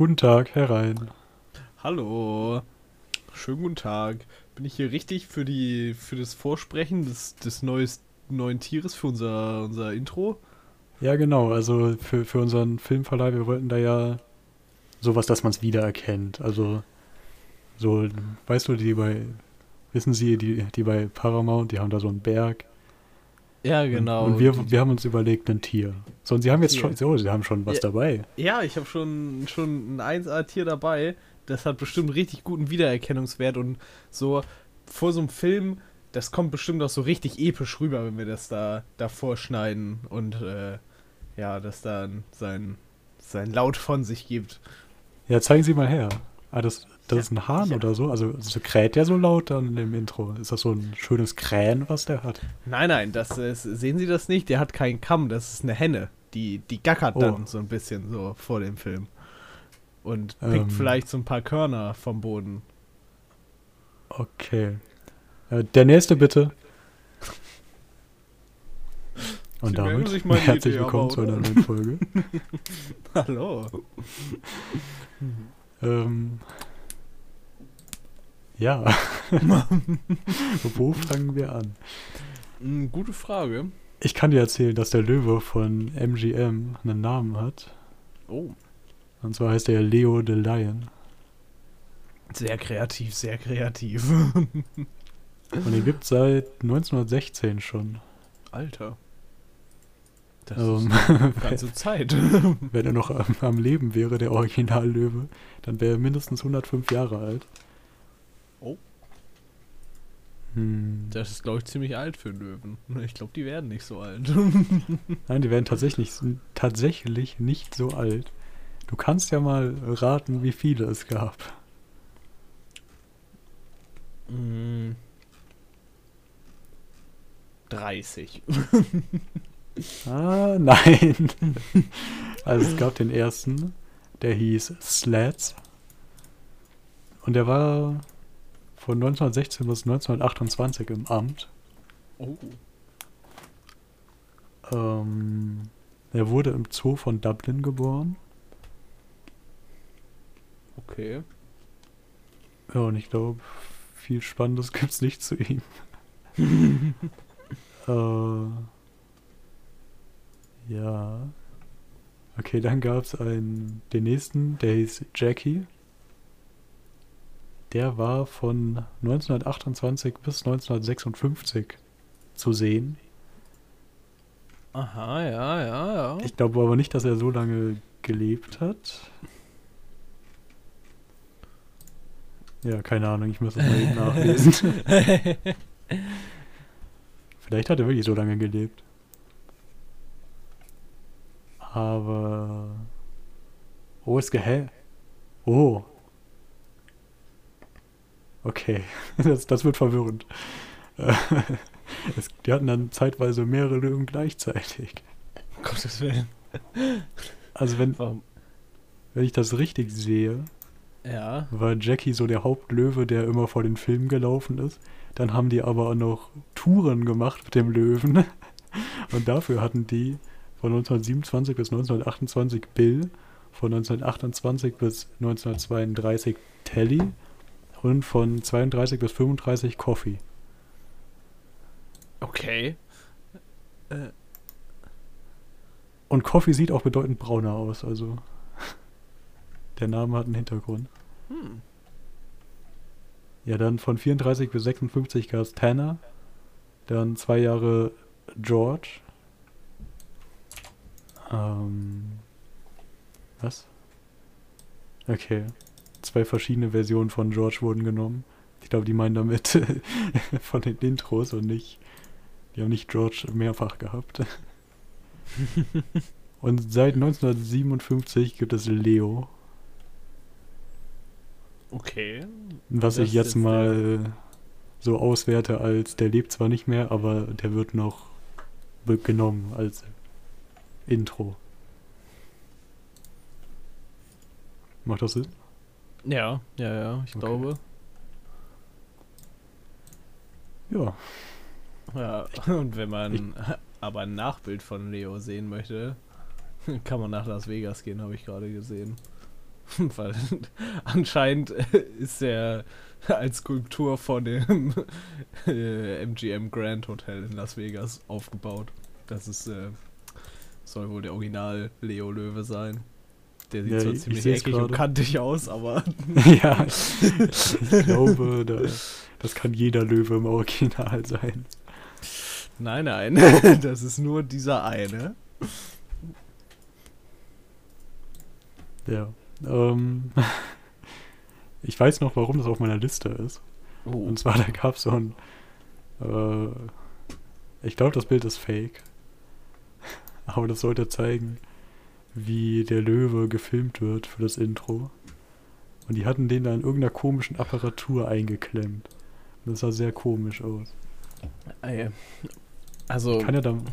Guten Tag, herein. Hallo. Schönen guten Tag. Bin ich hier richtig für die für das Vorsprechen des, des neues, neuen Tieres für unser, unser Intro? Ja, genau. Also für, für unseren Filmverleih, wir wollten da ja sowas, dass man es wiedererkennt. Also so, weißt du, die bei, wissen Sie, die, die bei Paramount, die haben da so einen Berg. Ja, genau. Und, und wir, wir haben uns überlegt, ein Tier. So, und Sie haben jetzt Tier. schon, so, Sie haben schon was Ja. dabei. Ja, ich habe schon, schon ein 1A-Tier dabei. Das hat bestimmt richtig guten Wiedererkennungswert und so vor so einem Film, das kommt bestimmt auch so richtig episch rüber, wenn wir das da davor schneiden und äh, ja, das dann sein, sein Laut von sich gibt. Ja, zeigen Sie mal her. Ah, das, das Ja, ist ein Hahn ja. oder so? Also, so kräht der so laut dann im Intro? Ist das so ein schönes Krähen, was der hat? Nein, nein, das ist, sehen Sie das nicht? Der hat keinen Kamm, das ist eine Henne. Die, die gackert Oh. dann so ein bisschen so vor dem Film. Und pickt Ähm. vielleicht so ein paar Körner vom Boden. Okay. Äh, der nächste bitte. Und Sie damit herzlich Idee willkommen zu einer neuen Folge. Hallo. ähm, ja. Wo fangen wir an? Hm, gute Frage. Ich kann dir erzählen, dass der Löwe von MGM einen Namen hat. Oh. Und zwar heißt er Leo the Lion. Sehr kreativ, sehr kreativ. Und den gibt es seit 1916 schon. Alter. Das Ähm, ist ganze Zeit. Wenn er noch am, am Leben wäre, der Originallöwe, dann wäre er mindestens 105 Jahre alt. Hm. Das ist, glaube ich, ziemlich alt für Löwen. Ich glaube, die werden nicht so alt. Nein, die werden tatsächlich, tatsächlich nicht so alt. Du kannst ja mal raten, wie viele es gab. Hm. 30. Ah, nein. Also es gab den ersten, der hieß Slats. Und der war von 1916 bis 1928 im Amt. Oh. Ähm, er wurde im Zoo von Dublin geboren. Okay. Ja, und ich glaube, viel Spannendes gibt's nicht zu ihm. äh, ja. Okay, dann gab's einen, den nächsten, der hieß Jackie. Der war von 1928 bis 1956 zu sehen. Aha, ja, ja, ja. Ich glaube aber nicht, dass er so lange gelebt hat. Ja, keine Ahnung, ich muss das mal eben nachlesen. Vielleicht hat er wirklich so lange gelebt. Aber. Oh, es gehä. Oh. Okay, das, das wird verwirrend. Es, die hatten dann zeitweise mehrere Löwen gleichzeitig. Gottes Willen. Also wenn, Warum? wenn ich das richtig sehe, Ja. war Jackie so der Hauptlöwe, der immer vor den Filmen gelaufen ist. Dann haben die aber noch Touren gemacht mit dem Löwen. Und dafür hatten die von 1927 bis 1928 Bill, von 1928 bis 1932 Telly und von 32 bis 35 Coffee. Okay. Äh, Und Coffee sieht auch bedeutend brauner aus, also der Name hat einen Hintergrund. hm. Ja, dann von 34 bis 56 gab es Tanner. Dann zwei Jahre George. Ähm. Was? Okay. Zwei verschiedene Versionen von George wurden genommen. Ich glaube, die meinen damit von den Intros und nicht. Die haben nicht George mehrfach gehabt. und seit 1957 gibt es Leo. Okay. Was Das ich jetzt mal so auswerte als, der lebt zwar nicht mehr, aber der wird noch genommen als Intro. Macht das Sinn? Ja, ja, ja, ich Okay. glaube. Ja. Ja, und wenn man aber ein Nachbild von Leo sehen möchte, kann man nach Las Vegas gehen, habe ich gerade gesehen. Weil anscheinend ist er als Skulptur vor dem äh, MGM Grand Hotel in Las Vegas aufgebaut. Das ist, äh, soll wohl der Original Leo Löwe sein. Der sieht Ja, zwar ich- ich ziemlich eckig und gerade. kantig aus, aber ja, ich glaube, da, das kann jeder Löwe im Original sein. nein, nein, das ist nur dieser eine. Ja. Ähm, ich weiß noch, warum das auf meiner Liste ist. Oh. Und zwar, da gab es so ein. Äh, ich glaube, das Bild ist fake. Aber das sollte zeigen, wie der Löwe gefilmt wird für das Intro. Und die hatten den da in irgendeiner komischen Apparatur eingeklemmt. Und das sah sehr komisch aus. Ey, Also, Kann ja dann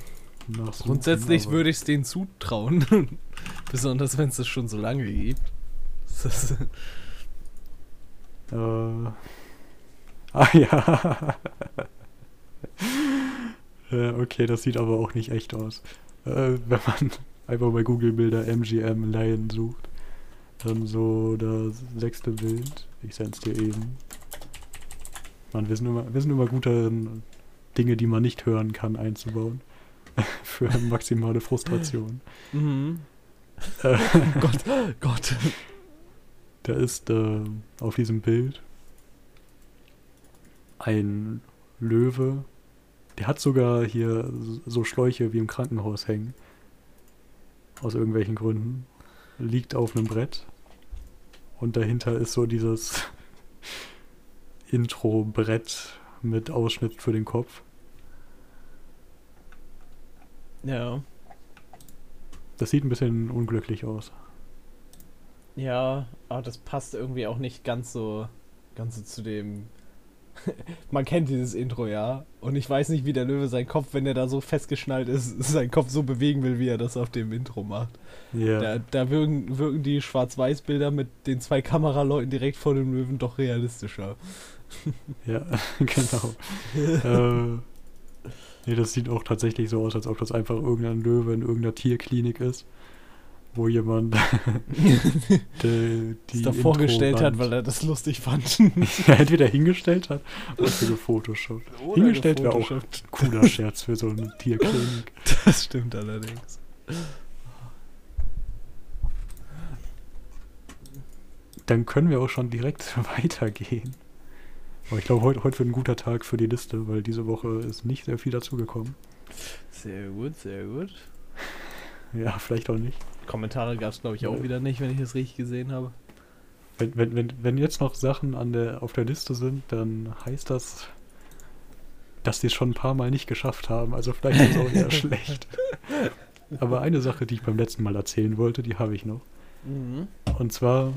grundsätzlich würde ich es denen zutrauen. Besonders wenn es es schon so lange gibt. Das Äh, ah ja. ja. Okay, das sieht aber auch nicht echt aus. Äh, wenn man einfach bei Google Bilder MGM Lion sucht, dann so das sechste Bild. Ich sende es dir eben. Man, wir sind immer, wir sind immer gut darin, Dinge, die man nicht hören kann, einzubauen. Für maximale Frustration. mhm. Äh, Gott, Gott. Da ist äh, auf diesem Bild ein Löwe. Der hat sogar hier so Schläuche wie im Krankenhaus hängen. Aus irgendwelchen Gründen. Liegt auf einem Brett. Und dahinter ist so dieses Intro-Brett mit Ausschnitt für den Kopf. Ja. Das sieht ein bisschen unglücklich aus. Ja, aber das passt irgendwie auch nicht ganz so, ganz so zu dem. Man kennt dieses Intro, ja. Und ich weiß nicht, wie der Löwe seinen Kopf, wenn er da so festgeschnallt ist, seinen Kopf so bewegen will, wie er das auf dem Intro macht. Ja. Da, da wirken, wirken die Schwarz-Weiß-Bilder mit den zwei Kameraleuten direkt vor dem Löwen doch realistischer. Ja, genau. äh, nee, das sieht auch tatsächlich so aus, als ob das einfach irgendein Löwe in irgendeiner Tierklinik ist, wo jemand die, die das da vorgestellt hat, weil er das lustig fand. entweder hingestellt hat oder für gefotoshoppt. Hingestellt wäre auch ein cooler Scherz für so eine Tierklinik. Das stimmt allerdings. Dann können wir auch schon direkt weitergehen. Aber ich glaube, heute, heute wird ein guter Tag für die Liste, weil diese Woche ist nicht sehr viel dazugekommen. Sehr gut, sehr gut. Ja, vielleicht auch nicht. Kommentare gab es, glaube ich, auch wieder nicht, wenn ich es richtig gesehen habe. Wenn, wenn, wenn, wenn jetzt noch Sachen an der, auf der Liste sind, dann heißt das, dass die es schon ein paar Mal nicht geschafft haben. Also vielleicht ist es auch eher schlecht. Aber eine Sache, die ich beim letzten Mal erzählen wollte, die habe ich noch. Mhm. Und zwar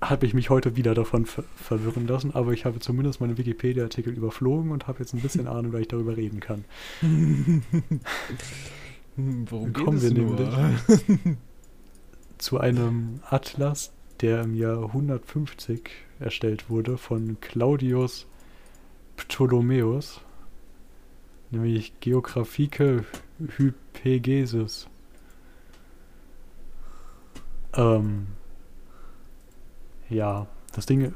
habe ich mich heute wieder davon ver verwirren lassen, aber ich habe zumindest meinen Wikipedia-Artikel überflogen und habe jetzt ein bisschen Ahnung, weil ich darüber reden kann. Worum Kommen wir nämlich zu einem Atlas, der im Jahr 150 erstellt wurde von Claudius Ptolemäus, nämlich Geographike Hypegesis. Ähm, ja, das Ding,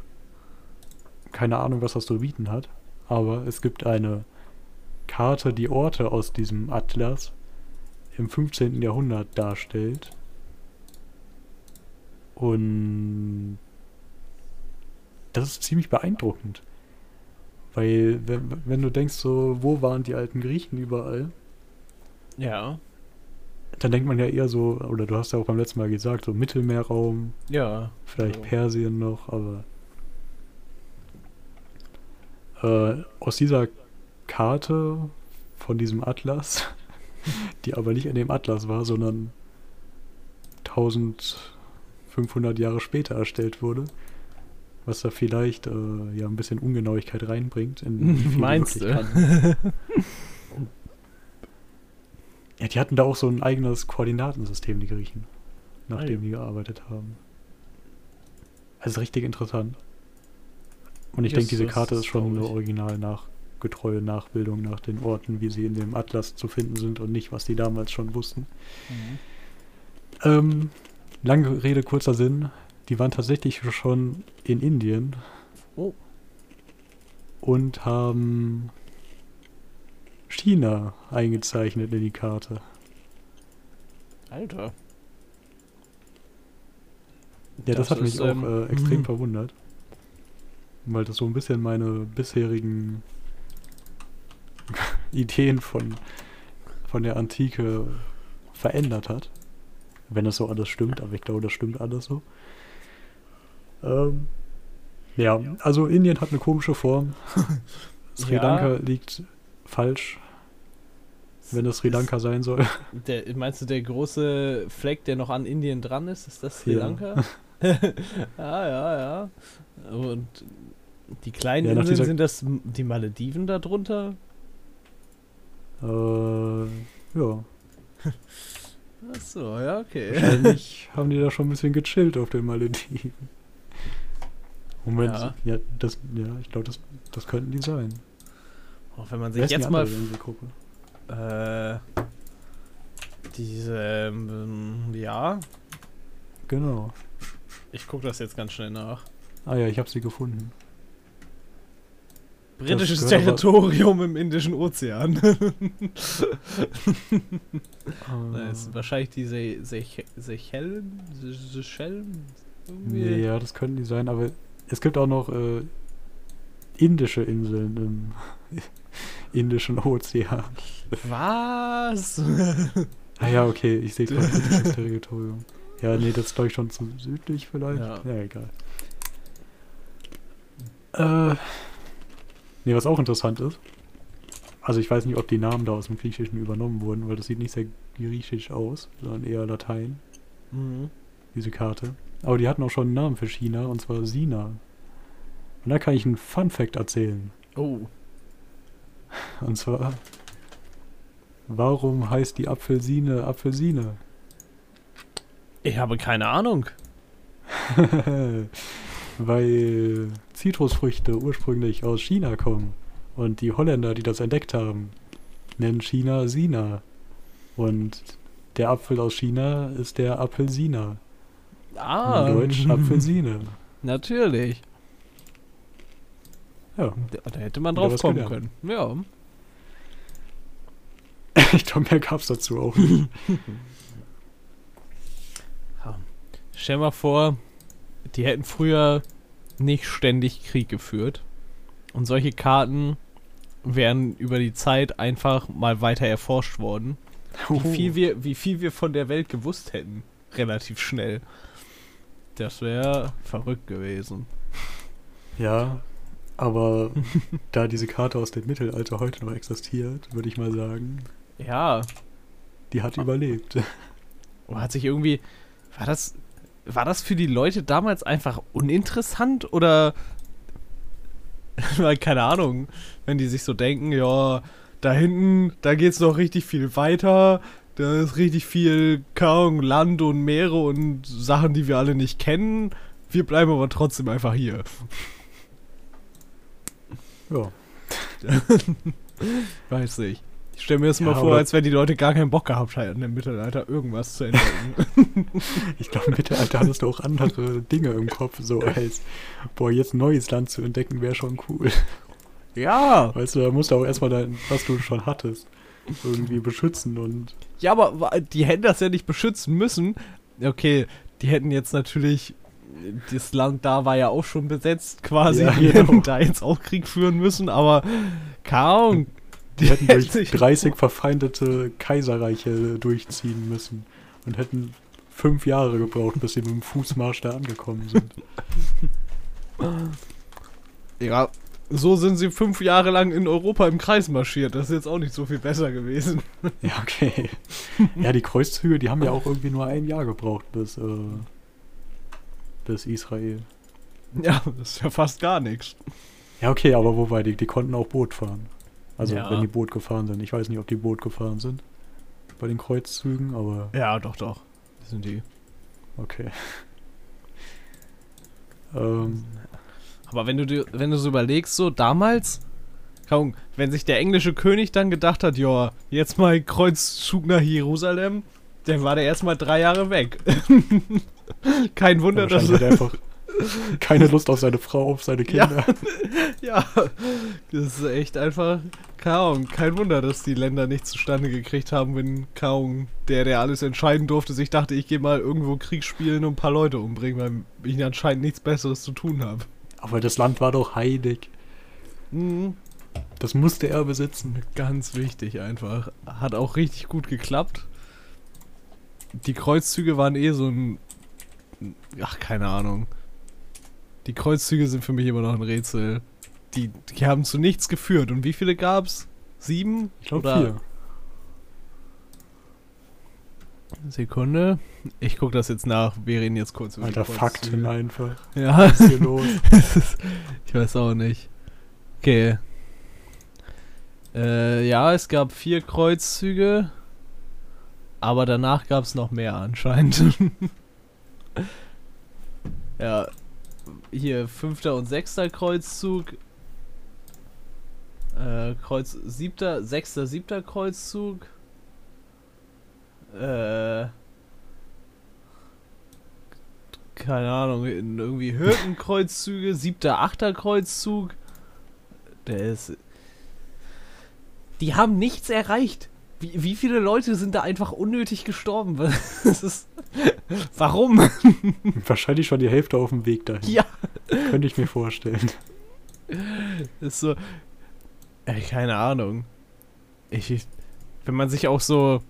keine Ahnung, was das zu bieten hat, aber es gibt eine Karte, die Orte aus diesem Atlas im 15. Jahrhundert darstellt. Und das ist ziemlich beeindruckend. Weil, wenn, wenn du denkst, so, wo waren die alten Griechen überall, Ja, dann denkt man ja eher so, oder du hast ja auch beim letzten Mal gesagt, so Mittelmeerraum, ja. vielleicht Ja. Persien noch, aber äh, aus dieser Karte von diesem Atlas, die aber nicht in dem Atlas war, sondern 1500 Jahre später erstellt wurde, was da vielleicht äh, ja ein bisschen Ungenauigkeit reinbringt. In Meinst du? Ja, die hatten da auch so ein eigenes Koordinatensystem, die Griechen, nach Ah, ja. dem die gearbeitet haben. Also richtig interessant. Und ich denke, diese Karte ist schon ich. original nach getreue Nachbildung nach den Orten, wie sie in dem Atlas zu finden sind und nicht, was die damals schon wussten. Mhm. Ähm, Lange Rede, kurzer Sinn. Die waren tatsächlich schon in Indien. Oh. Und haben China eingezeichnet in die Karte. Alter. Ja, das, Das hat mich ist, auch ähm, äh, extrem mhm. verwundert. Weil das so ein bisschen meine bisherigen Ideen von, von der Antike verändert hat. Wenn das so alles stimmt, aber ich glaube, das stimmt alles so. Ähm, ja, also Indien hat eine komische Form. Sri Ja. Lanka liegt falsch, wenn es Sri Lanka sein soll. Der, meinst du, der große Fleck, der noch an Indien dran ist, ist das Sri Ja. Lanka? ah, ja, ja. Und die kleinen Ja, Inseln, sind das die Malediven da drunter? Äh, ja, Achso, ja, okay. wahrscheinlich haben die da schon ein bisschen gechillt auf den Malediven. Moment, Ja. ja, das, ja ich glaube, das, das könnten die sein. Auch wenn man sich jetzt mal äh, diese, ähm, ja, Genau. ich gucke das jetzt ganz schnell nach. Ah ja, ich habe sie gefunden. Britisches Territorium im Indischen Ozean. Das ist wahrscheinlich die Se Seychellen? Se Seychellen? Irgendwie. nee, ja, das könnten die sein, aber es gibt auch noch äh, indische Inseln im Indischen Ozean. Was? Ah ja, okay, ich sehe gerade britisches Territorium. Ja, nee, das ist glaube ich schon zu südlich vielleicht. Ja. Ja, egal. Äh, nee, was auch interessant ist, also ich weiß nicht, ob die Namen da aus dem Griechischen übernommen wurden, weil das sieht nicht sehr griechisch aus, sondern eher Latein, mhm. diese Karte. Aber die hatten auch schon einen Namen für China, und zwar Sina. Und da kann ich einen Fun Fact erzählen. Oh. Und zwar, warum heißt die Apfelsine Apfelsine? Ich habe keine Ahnung. Weil Zitrusfrüchte ursprünglich aus China kommen. Und die Holländer, die das entdeckt haben, nennen China Sina. Und der Apfel aus China ist der Apfelsina. Ah. In Deutsch Apfelsine. Natürlich. Ja, Da, da hätte man drauf kommen können. Ja. ich glaube, mehr gab es dazu auch nicht. Stell mal vor, die hätten früher nicht ständig Krieg geführt. Und solche Karten wären über die Zeit einfach mal weiter erforscht worden. Wie viel wir, wie viel wir von der Welt gewusst hätten. Relativ schnell. Das wäre verrückt gewesen. Ja, aber da diese Karte aus dem Mittelalter heute noch existiert, würde ich mal sagen, Ja. die hat überlebt. Aber hat sich irgendwie. War das. War das für die Leute damals einfach uninteressant oder. Keine Ahnung, wenn die sich so denken, ja, da hinten, da geht's noch richtig viel weiter, da ist richtig viel, Ahnung, Land und Meere und Sachen, die wir alle nicht kennen. Wir bleiben aber trotzdem einfach hier. Ja. Weiß nicht. Ich stelle mir das Ja, mal vor, als wenn die Leute gar keinen Bock gehabt hätten, im Mittelalter irgendwas zu entdecken. Ich glaube, im Mittelalter hattest du auch andere Dinge im Kopf, so als, boah, jetzt ein neues Land zu entdecken, wäre schon cool. ja! Weißt du, da musst du auch erstmal dein, was du schon hattest, irgendwie beschützen und. Ja, aber die hätten das ja nicht beschützen müssen. Okay, die hätten jetzt natürlich. Das Land da war ja auch schon besetzt, quasi. Ja, die genau. hätten da jetzt auch Krieg führen müssen, aber Ahnung. Die hätten durch sich- 30 verfeindete Kaiserreiche durchziehen müssen und hätten fünf Jahre gebraucht, bis sie mit dem Fußmarsch da angekommen sind. Ja, so sind sie fünf Jahre lang in Europa im Kreis marschiert. Das ist jetzt auch nicht so viel besser gewesen. Ja, okay. Ja, die Kreuzzüge, die haben ja auch irgendwie nur ein Jahr gebraucht bis, äh, bis Israel. Ja, das ist ja fast gar nichts. Ja, okay, aber wobei, die, die konnten auch Boot fahren. Also, Ja. wenn die Boot gefahren sind. Ich weiß nicht, ob die Boot gefahren sind bei den Kreuzzügen, aber Ja, doch, doch. Das sind die. okay. ähm, Aber wenn du dir, wenn du so überlegst, so damals, Ahnung, wenn sich der englische König dann gedacht hat, ja, jetzt mal Kreuzzug nach Jerusalem, dann war der erstmal drei Jahre weg. Kein Wunder, Ja, dass er einfach keine Lust auf seine Frau, auf seine Kinder. Ja, das ist echt einfach, Ahnung, kein Wunder, dass die Länder nicht zustande gekriegt haben, wenn, Ahnung, der, der alles entscheiden durfte, sich dachte, ich gehe mal irgendwo Krieg spielen und ein paar Leute umbringen, weil ich anscheinend nichts Besseres zu tun habe. Aber das Land war doch heilig. Mhm. Das musste er besitzen. Ganz wichtig einfach. Hat auch richtig gut geklappt. Die Kreuzzüge waren eh so ein. Ach, keine Ahnung. Die Kreuzzüge sind für mich immer noch ein Rätsel. Die, die haben zu nichts geführt. Und wie viele gab's? Sieben? Ich glaube vier. Sekunde. Ich gucke das jetzt nach. Wir reden jetzt kurz über Alter, die Fakten einfach. Ja, Was ist hier los? ich weiß auch nicht. Okay. Äh, ja, es gab vier Kreuzzüge. Aber danach gab es noch mehr anscheinend. ja. Hier fünfter und sechster Kreuzzug. Äh, Kreuz siebter, sechster, siebter Kreuzzug. Äh. Keine Ahnung, irgendwie Hirtenkreuzzüge, siebter, achter Kreuzzug. Der ist. Die haben nichts erreicht. Wie, wie viele Leute sind da einfach unnötig gestorben? Ist. Warum? Wahrscheinlich schon die Hälfte auf dem Weg dahin. Ja. Könnte ich mir vorstellen. Das ist so. Ey, keine Ahnung. Ich, ich, wenn man sich auch so.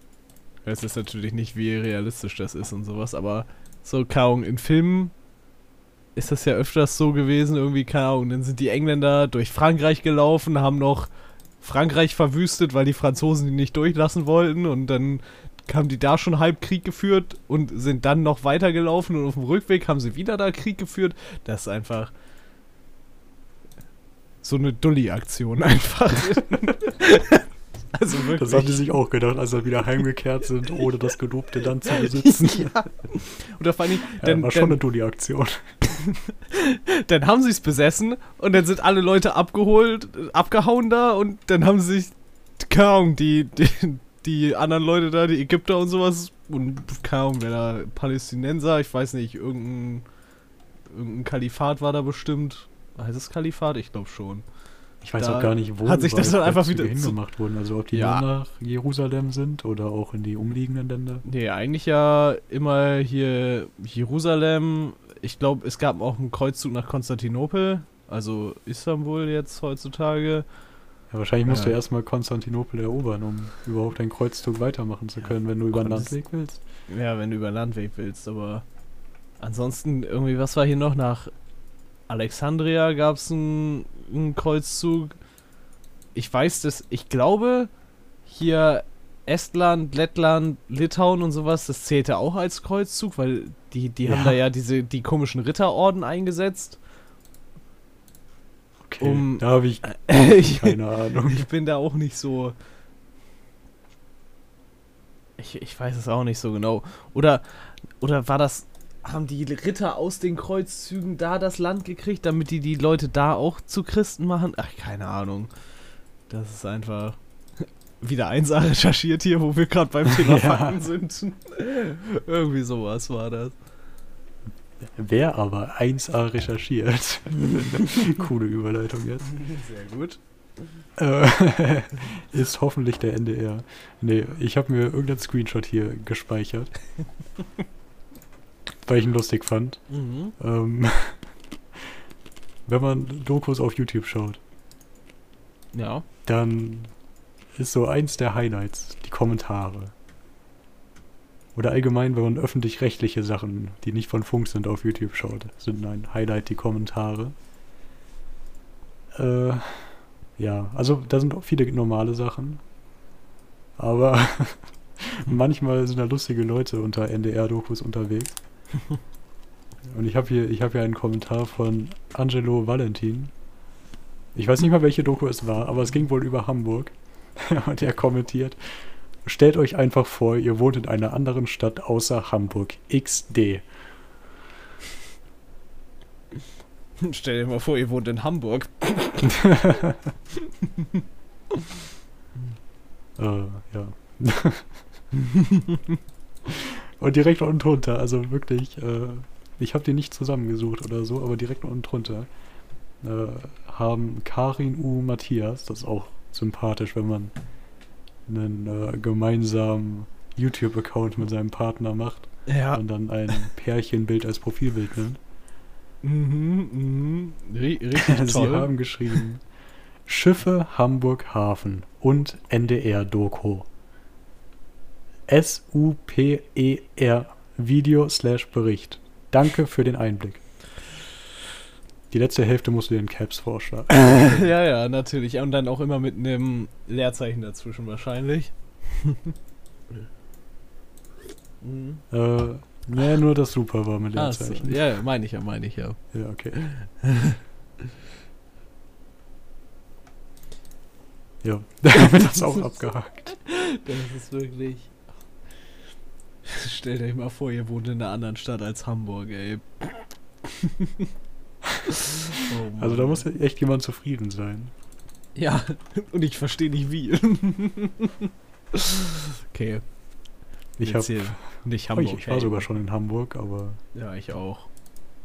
Es ist natürlich nicht, wie realistisch das ist und sowas, aber so, Ahnung, in Filmen ist das ja öfters so gewesen, irgendwie, keine Ahnung, dann sind die Engländer durch Frankreich gelaufen, haben noch Frankreich verwüstet, weil die Franzosen die nicht durchlassen wollten und dann haben die da schon halb Krieg geführt und sind dann noch weitergelaufen und auf dem Rückweg haben sie wieder da Krieg geführt. Das ist einfach so eine Dulli-Aktion einfach. also wirklich. Das haben die sich auch gedacht, als sie wieder heimgekehrt sind, ohne das gelobte Land zu besitzen. ja. Oder vor allem, Ja, dann, war schon eine dann, Dulli-Aktion. dann haben sie es besessen und dann sind alle Leute abgeholt, abgehauen da und dann haben sie sich, keine Ahnung, die, die, die anderen Leute da, die Ägypter und sowas und keine Ahnung, wer da, Palästinenser, ich weiß nicht, irgendein, irgendein Kalifat war da bestimmt. Heißt es Kalifat? Ich glaube schon. Ich weiß Da auch gar nicht, wo hat sich das dann einfach wieder hingemacht wurden. Also ob die Ja. nur nach Jerusalem sind oder auch in die umliegenden Länder. Nee, eigentlich ja immer hier Jerusalem. Ich glaube, es gab auch einen Kreuzzug nach Konstantinopel, also Istanbul jetzt heutzutage. Ja, wahrscheinlich musst Ja. du erstmal Konstantinopel erobern, um überhaupt einen Kreuzzug weitermachen zu Ja, können, wenn du über den Landweg willst. Ja, wenn du über Landweg willst, aber ansonsten irgendwie, was war hier noch? Nach Alexandria gab es einen, einen Kreuzzug. Ich weiß das, ich glaube, hier Estland, Lettland, Litauen und sowas, das zählte auch als Kreuzzug, weil die, die haben Ja. da ja diese, die komischen Ritterorden eingesetzt. Okay, Um- da habe ich ich, keine Ahnung. ich bin da auch nicht so. Ich, ich weiß es auch nicht so genau. Oder, oder war das. Haben die Ritter aus den Kreuzzügen da das Land gekriegt, damit die die Leute da auch zu Christen machen? Ach, keine Ahnung. Das ist einfach wieder 1A recherchiert hier, wo wir gerade beim Thema Ja. Fakten sind. Irgendwie sowas war das. Wer aber 1A recherchiert. Coole Überleitung jetzt. Sehr gut. Äh, ist hoffentlich der NDR. Nee, ich habe mir irgendeinen Screenshot hier gespeichert. weil ich ihn lustig fand. Mhm. Ähm, wenn man Dokus auf YouTube schaut, Ja. dann ist so eins der Highlights die Kommentare. Oder allgemein, wenn man öffentlich-rechtliche Sachen, die nicht von Funk sind, auf YouTube schaut, sind ein Highlight die Kommentare. Äh, ja, also da sind auch viele normale Sachen. Aber manchmal sind da lustige Leute unter NDR-Dokus unterwegs. Und ich habe hier, ich habe hier einen Kommentar von Angelo Valentin. Ich weiß nicht mal, welche Doku es war, aber es ging wohl über Hamburg. Und er kommentiert: Stellt euch einfach vor, ihr wohnt in einer anderen Stadt außer Hamburg. XD. Stell dir mal vor, ihr wohnt in Hamburg. Äh, ja. Und direkt unten drunter, also wirklich, äh, ich habe die nicht zusammengesucht oder so, aber direkt unten drunter äh, haben Karin U. Matthias, das ist auch sympathisch, wenn man einen äh, gemeinsamen YouTube-Account mit seinem Partner macht Ja. und dann ein Pärchenbild als Profilbild nimmt. Mhm, mhm. Ri- Richtig Sie toll. haben geschrieben: Schiffe Hamburg Hafen und NDR-Doku. S-U-P-E-R E Video slash Bericht. Danke für den Einblick. Die letzte Hälfte musst du dir in Caps vorschlagen. ja, ja, natürlich. Und dann auch immer mit einem Leerzeichen dazwischen wahrscheinlich. mhm. äh, nee, nur das Super war mit so. Leerzeichen. Ja, ja, meine ich ja, meine ich ja. Ja, okay. ja, damit das auch abgehakt. Das ist wirklich. Stellt euch mal vor, ihr wohnt in einer anderen Stadt als Hamburg, ey. Oh. Also da muss ja echt jemand zufrieden sein. Ja, und ich verstehe nicht wie. okay. Ich, jetzt hab, hier nicht ich, Hamburg. ich war ey. sogar schon in Hamburg, aber Ja, ich auch.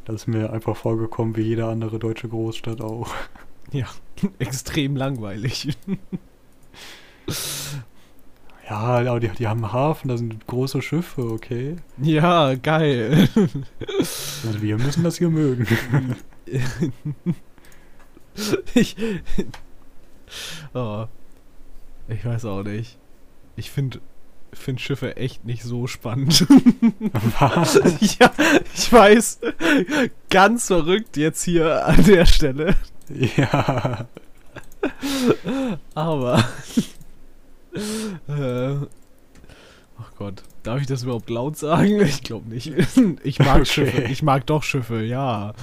das ist mir einfach vorgekommen wie jede andere deutsche Großstadt auch. Ja, extrem langweilig. Ja, aber die, die haben einen Hafen, da sind große Schiffe, okay. ja, geil. Also wir müssen das hier mögen. ich. Oh. Ich weiß auch nicht. Ich finde find Schiffe echt nicht so spannend. Was? ja, ich weiß. Ganz verrückt jetzt hier an der Stelle. Ja. Aber. Äh, ach Gott. Darf ich das überhaupt laut sagen? Ich glaube nicht. Ich mag Okay. Schiffe. Ich mag doch Schiffe, ja.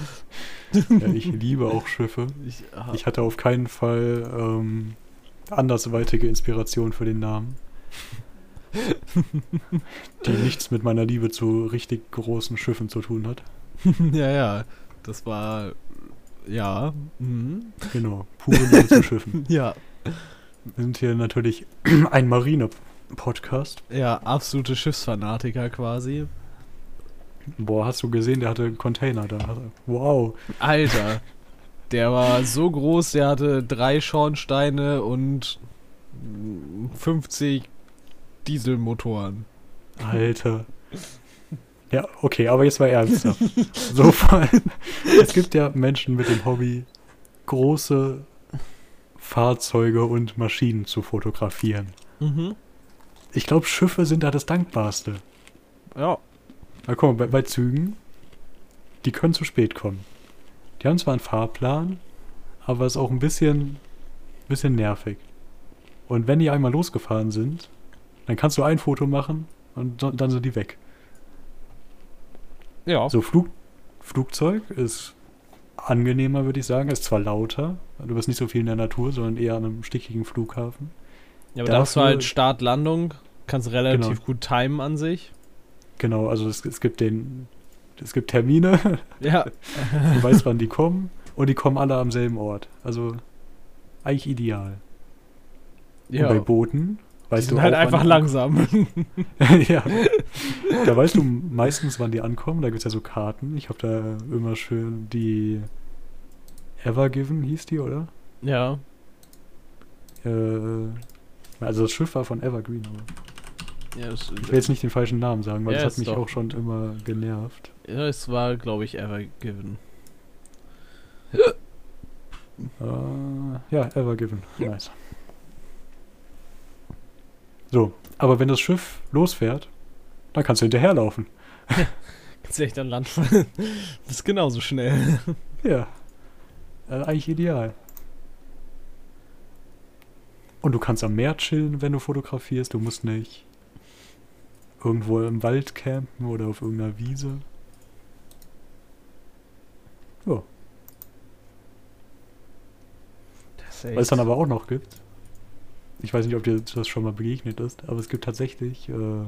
ja, ich liebe auch Schiffe. Ich, ah, Ich hatte auf keinen Fall ähm, andersweitige Inspiration für den Namen. Die nichts mit meiner Liebe zu richtig großen Schiffen zu tun hat. ja, ja. Das war. Ja. Mhm. Genau, pure Liebe zu Schiffen. Ja. Wir sind hier natürlich ein Marine-Podcast. Ja, absolute Schiffsfanatiker quasi. Boah, hast du gesehen, der hatte einen Container da. Wow. Alter. Der war so groß, der hatte drei Schornsteine und 50 Dieselmotoren. Alter. Ja, okay, aber jetzt mal ernsthaft. So vor allem, es gibt ja Menschen mit dem Hobby, große Fahrzeuge und Maschinen zu fotografieren. Mhm. Ich glaube, Schiffe sind da das Dankbarste. Ja. Na guck mal, bei, bei Zügen, die können zu spät kommen. Die haben zwar einen Fahrplan, aber es ist auch ein bisschen, bisschen nervig. Und wenn die einmal losgefahren sind, dann kannst du ein Foto machen und dann sind die weg. Ja. So, Flug, Flugzeug ist angenehmer, würde ich sagen. Ist zwar lauter, du bist nicht so viel in der Natur, sondern eher an einem stickigen Flughafen. ja aber da hast du halt Start, Landung, kannst relativ Genau. gut timen an sich. Genau, also es, es gibt den, es gibt Termine, Ja. du weißt, wann die kommen und die kommen alle am selben Ort. Also eigentlich ideal. ja. Und bei Booten Die weißt sind du halt einfach langsam. ja. Da weißt du meistens, wann die ankommen. Da gibt es ja so Karten. Ich habe da immer schön die Evergiven hieß die, oder? ja. Äh, also das Schiff war von Evergreen, aber Ja, es, ich will jetzt nicht den falschen Namen sagen, weil Ja, das hat mich doch- auch schon immer genervt. ja, es war, glaube ich, Ever Given. Äh, ja, Evergiven. Nice. So, aber wenn das Schiff losfährt, dann kannst du hinterherlaufen. Kannst du echt an Land fahren. Das ist genauso schnell. Ja. Äh, eigentlich ideal. Und du kannst am Meer chillen, wenn du fotografierst. Du musst nicht irgendwo im Wald campen oder auf irgendeiner Wiese. Ja. Das Was es dann aber auch noch gibt. Ich weiß nicht, ob dir das schon mal begegnet ist, aber es gibt tatsächlich äh,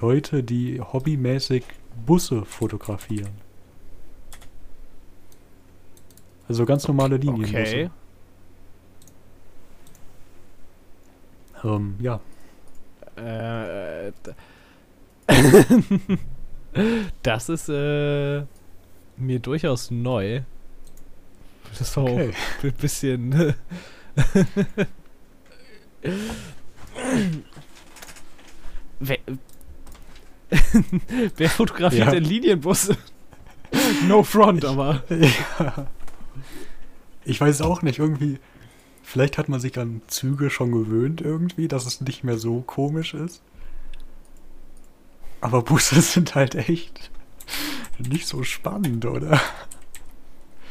Leute, die hobbymäßig Busse fotografieren. Also ganz normale Linienbusse. Okay. Ähm, ja, Äh, das ist äh, mir durchaus neu. Das auch Okay. ein bisschen. Wer, Wer fotografiert Ja. denn Linienbusse? no front, aber. Ja. Ich weiß auch nicht, irgendwie. Vielleicht hat man sich an Züge schon gewöhnt, irgendwie, dass es nicht mehr so komisch ist. Aber Busse sind halt echt nicht so spannend, oder?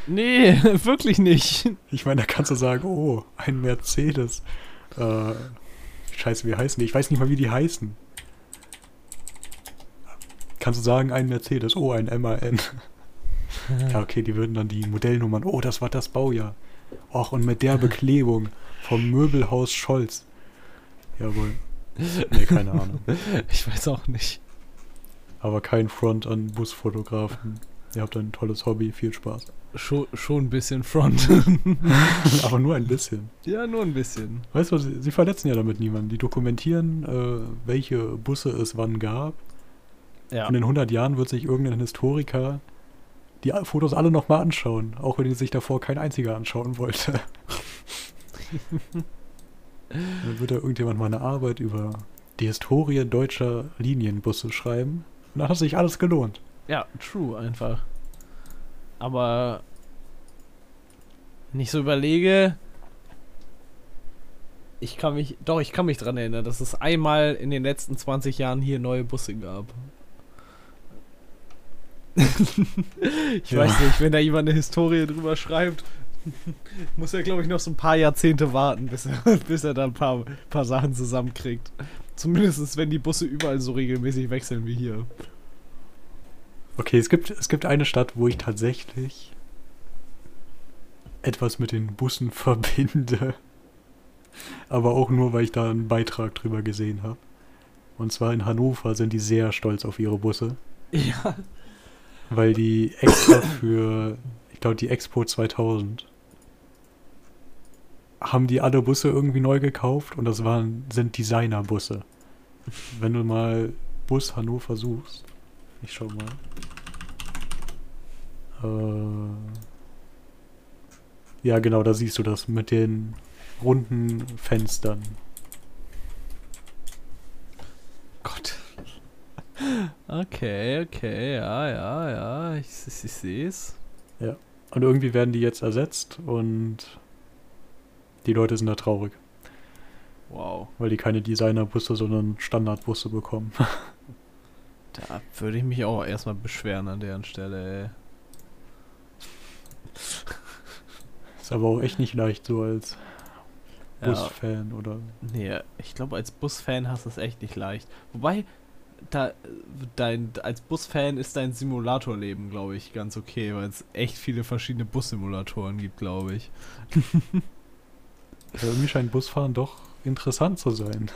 Nee, wirklich nicht. Ich meine, da kannst du sagen, oh, ein Mercedes. Äh, scheiße, wie heißen die? Ich weiß nicht mal, wie die heißen. Kannst du sagen, ein Mercedes, oh, ein MAN. Ja, okay, die würden dann die Modellnummern, oh, das war das Baujahr. Och, und mit der Beklebung vom Möbelhaus Scholz. Jawohl. Nee, keine Ahnung. Ich weiß auch nicht. Aber kein Front an Busfotografen. Ihr habt ein tolles Hobby, viel Spaß. Schon, schon ein bisschen front. Aber nur ein bisschen. ja, nur ein bisschen. Weißt du, sie, sie verletzen ja damit niemanden. Die dokumentieren, äh, welche Busse es wann gab. Ja. Und in 100 Jahren wird sich irgendein Historiker die Fotos alle nochmal anschauen. Auch wenn sich davor kein einziger anschauen wollte. Dann wird da irgendjemand mal eine Arbeit über die Historie deutscher Linienbusse schreiben. Und dann hat sich alles gelohnt. Ja, true einfach. Aber wenn ich so überlege, ich kann mich, doch, ich kann mich dran erinnern, dass es einmal in den letzten 20 Jahren hier neue Busse gab. ich Ja. weiß nicht, wenn da jemand eine Historie drüber schreibt, muss er, glaube ich, noch so ein paar Jahrzehnte warten, bis er, bis er dann ein paar, paar Sachen zusammenkriegt. Zumindest wenn die Busse überall so regelmäßig wechseln wie hier. Okay, es gibt, es gibt eine Stadt, wo ich tatsächlich etwas mit den Bussen verbinde. Aber auch nur, weil ich da einen Beitrag drüber gesehen habe. Und zwar in Hannover sind die sehr stolz auf ihre Busse, Ja. Weil die extra für, ich glaube, die Expo 2000 haben die alle Busse irgendwie neu gekauft und das waren, sind Designerbusse. Wenn du mal Bus Hannover suchst, ich schau mal. Äh, ja, genau, da siehst du das mit den runden Fenstern. Gott. Okay, okay, ja, ja, ja, ich, ich, ich sehe es. Und irgendwie werden die jetzt ersetzt und die Leute sind da traurig, Wow. weil die keine Designerbusse, sondern Standardbusse bekommen. Da würde ich mich auch erstmal beschweren an deren Stelle, ey. Ist aber auch echt nicht leicht so als Ja, Busfan oder. nee, ich glaube, als Busfan hast du es echt nicht leicht. Wobei, da, dein, als Busfan ist dein Simulatorleben, glaube ich, ganz okay, weil es echt viele verschiedene Bussimulatoren gibt, glaube ich. Ja, irgendwie scheint Busfahren doch interessant zu sein.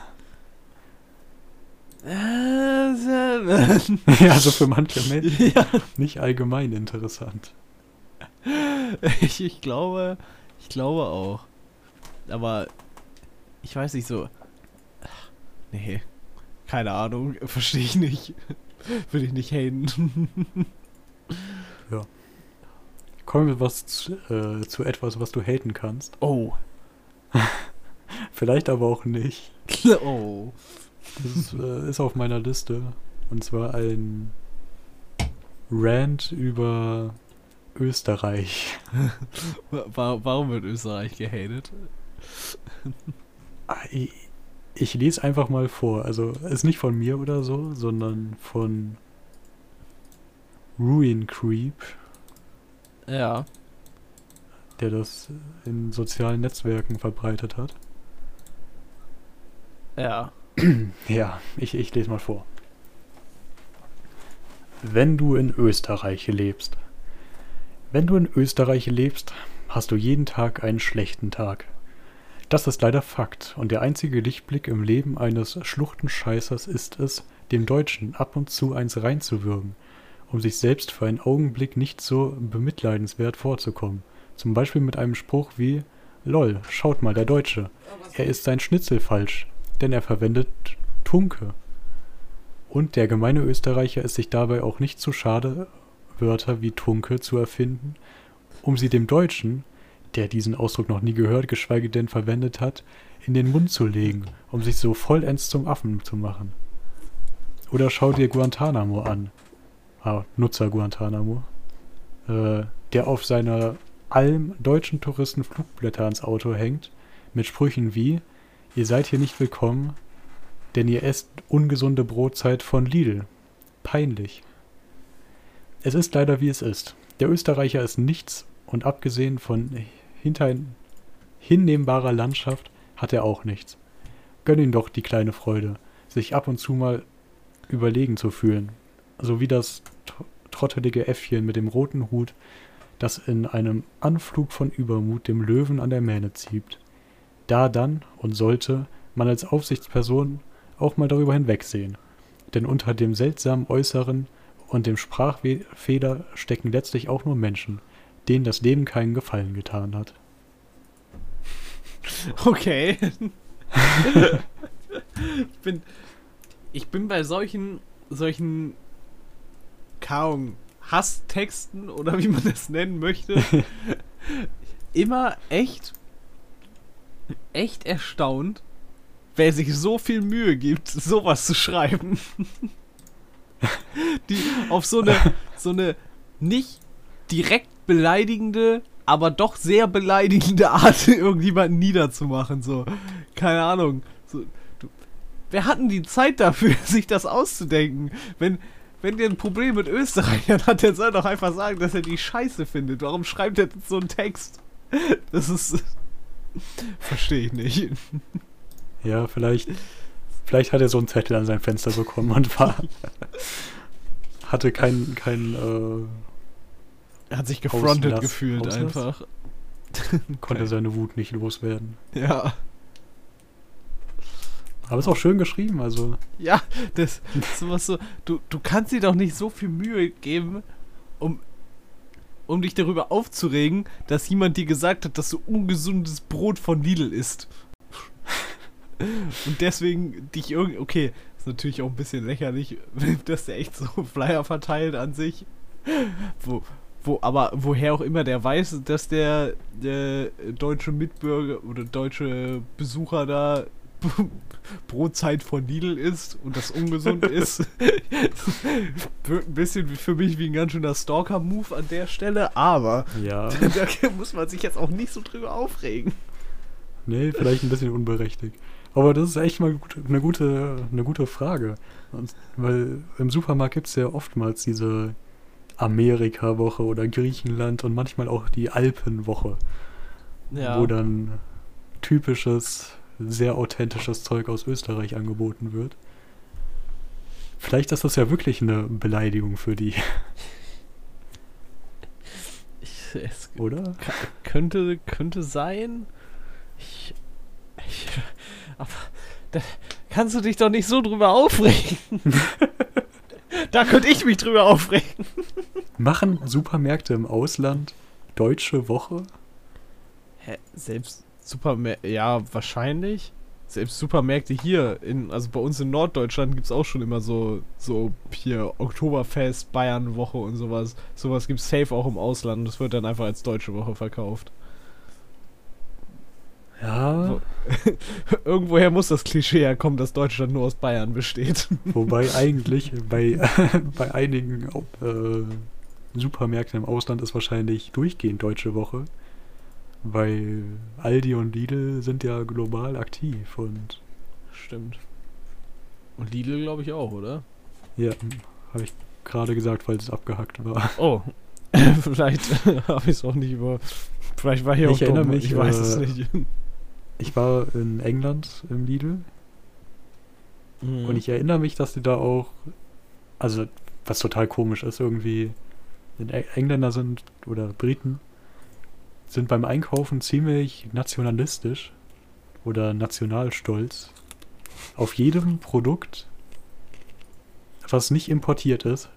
ja, ja, also für manche Menschen nicht allgemein interessant. ich, ich glaube, ich glaube auch. Aber ich weiß nicht so. Nee, keine Ahnung, verstehe ich nicht. Würde ich nicht haten. Kommen wir was zu, äh, zu etwas, was du haten kannst. Oh. Vielleicht aber auch nicht. Oh. Das ist, äh, ist auf meiner Liste. Und zwar ein Rant über Österreich. Wa- Warum wird Österreich gehatet? Ich, ich lese einfach mal vor. Also ist nicht von mir oder so, sondern von Ruin Creep, Ja. der das in sozialen Netzwerken verbreitet hat. Ja. Ja, ich, ich lese mal vor. Wenn du in Österreich lebst. Wenn du in Österreich lebst, hast du jeden Tag einen schlechten Tag. Das ist leider Fakt und der einzige Lichtblick im Leben eines Schluchtenscheißers ist es, dem Deutschen ab und zu eins reinzuwürgen, um sich selbst für einen Augenblick nicht so bemitleidenswert vorzukommen. Zum Beispiel mit einem Spruch wie Lol, schaut mal, der Deutsche. Er isst sein Schnitzel falsch, denn er verwendet Tunke. Und der gemeine Österreicher ist sich dabei auch nicht zu schade, Wörter wie Tunke zu erfinden, um sie dem Deutschen, der diesen Ausdruck noch nie gehört, geschweige denn verwendet hat, in den Mund zu legen, um sich so vollends zum Affen zu machen. Oder schau dir Guantanamo an. Ah, Nutzer Guantanamo. Äh, der auf seiner Alm deutschen Touristen Flugblätter ans Auto hängt, mit Sprüchen wie, ihr seid hier nicht willkommen, denn ihr esst ungesunde Brotzeit von Lidl. Peinlich. Es ist leider wie es ist. Der Österreicher ist nichts und abgesehen von hinter hinnehmbarer Landschaft hat er auch nichts. Gönn ihm doch die kleine Freude, sich ab und zu mal überlegen zu fühlen, so wie das trottelige Äffchen mit dem roten Hut, das in einem Anflug von Übermut dem Löwen an der Mähne zieht. Da dann und sollte man als Aufsichtsperson auch mal darüber hinwegsehen, denn unter dem seltsamen Äußeren und dem Sprachfehler stecken letztlich auch nur Menschen, denen das Leben keinen Gefallen getan hat. Okay. ich bin, ich bin bei solchen, solchen kaum Hasstexten oder wie man das nennen möchte, immer echt, echt erstaunt, wer sich so viel Mühe gibt, sowas zu schreiben. Die auf so eine, so eine nicht direkt beleidigende, aber doch sehr beleidigende Art irgendjemanden niederzumachen. So, keine Ahnung. So, du, wer hat denn die Zeit dafür, sich das auszudenken? Wenn, wenn der ein Problem mit Österreichern hat, der soll doch einfach sagen, dass er die scheiße findet. Warum schreibt er so einen Text? Das ist. Verstehe ich nicht. Ja, vielleicht, vielleicht hat er so einen Zettel an sein Fenster bekommen und war. hatte kein, kein äh, er hat sich gefrontet Auslass. gefühlt einfach. konnte Okay. seine Wut nicht loswerden. Ja. Aber ist auch schön geschrieben, also. Ja, das, das ist sowas so. Du, du kannst dir doch nicht so viel Mühe geben, um, um dich darüber aufzuregen, dass jemand dir gesagt hat, dass du ungesundes Brot von Lidl isst. Und deswegen dich irgendwie. Okay, ist natürlich auch ein bisschen lächerlich, dass der echt so Flyer verteilt an sich. Wo, wo, aber woher auch immer der weiß, dass der, der deutsche Mitbürger oder deutsche Besucher da Brotzeit von Lidl ist und das ungesund ist. Wirkt ein bisschen für mich wie ein ganz schöner Stalker-Move an der Stelle, aber Ja. da muss man sich jetzt auch nicht so drüber aufregen. Nee, vielleicht ein bisschen unberechtigt. Aber das ist echt mal gut, eine, gute, eine gute Frage. Weil im Supermarkt gibt es ja oftmals diese Amerika-Woche oder Griechenland und manchmal auch die Alpenwoche, Ja. wo dann typisches, sehr authentisches Zeug aus Österreich angeboten wird. Vielleicht ist das ja wirklich eine Beleidigung für die, Ich, es oder? könnte, könnte sein. Ich, ich, aber da kannst du dich doch nicht so drüber aufregen. da könnte ich mich drüber aufregen. Machen Supermärkte im Ausland deutsche Woche? Hä, selbst Supermärkte, ja, wahrscheinlich. Selbst Supermärkte hier, in, also bei uns in Norddeutschland gibt es auch schon immer so, so hier Oktoberfest, Bayernwoche und sowas. Sowas gibt es safe auch im Ausland. Das wird dann einfach als deutsche Woche verkauft. Ja. Wo- Irgendwoher muss das Klischee herkommen, dass Deutschland nur aus Bayern besteht. Wobei eigentlich bei, bei einigen äh, Supermärkten im Ausland ist wahrscheinlich durchgehend Deutsche Woche. Weil Aldi und Lidl sind ja global aktiv und Stimmt. Und Lidl, glaube ich, auch, oder? ja, habe ich gerade gesagt, weil es abgehackt war. Oh. Vielleicht habe ich es auch nicht über. Vielleicht war hier Ich auch erinnere dumm. mich, Ich weiß es äh, nicht. Ich war in England im Lidl Mhm. und ich erinnere mich, dass die da auch, also was total komisch ist, irgendwie Eng- Engländer sind oder Briten sind beim Einkaufen ziemlich nationalistisch oder nationalstolz. Auf jedem Produkt, was nicht importiert ist,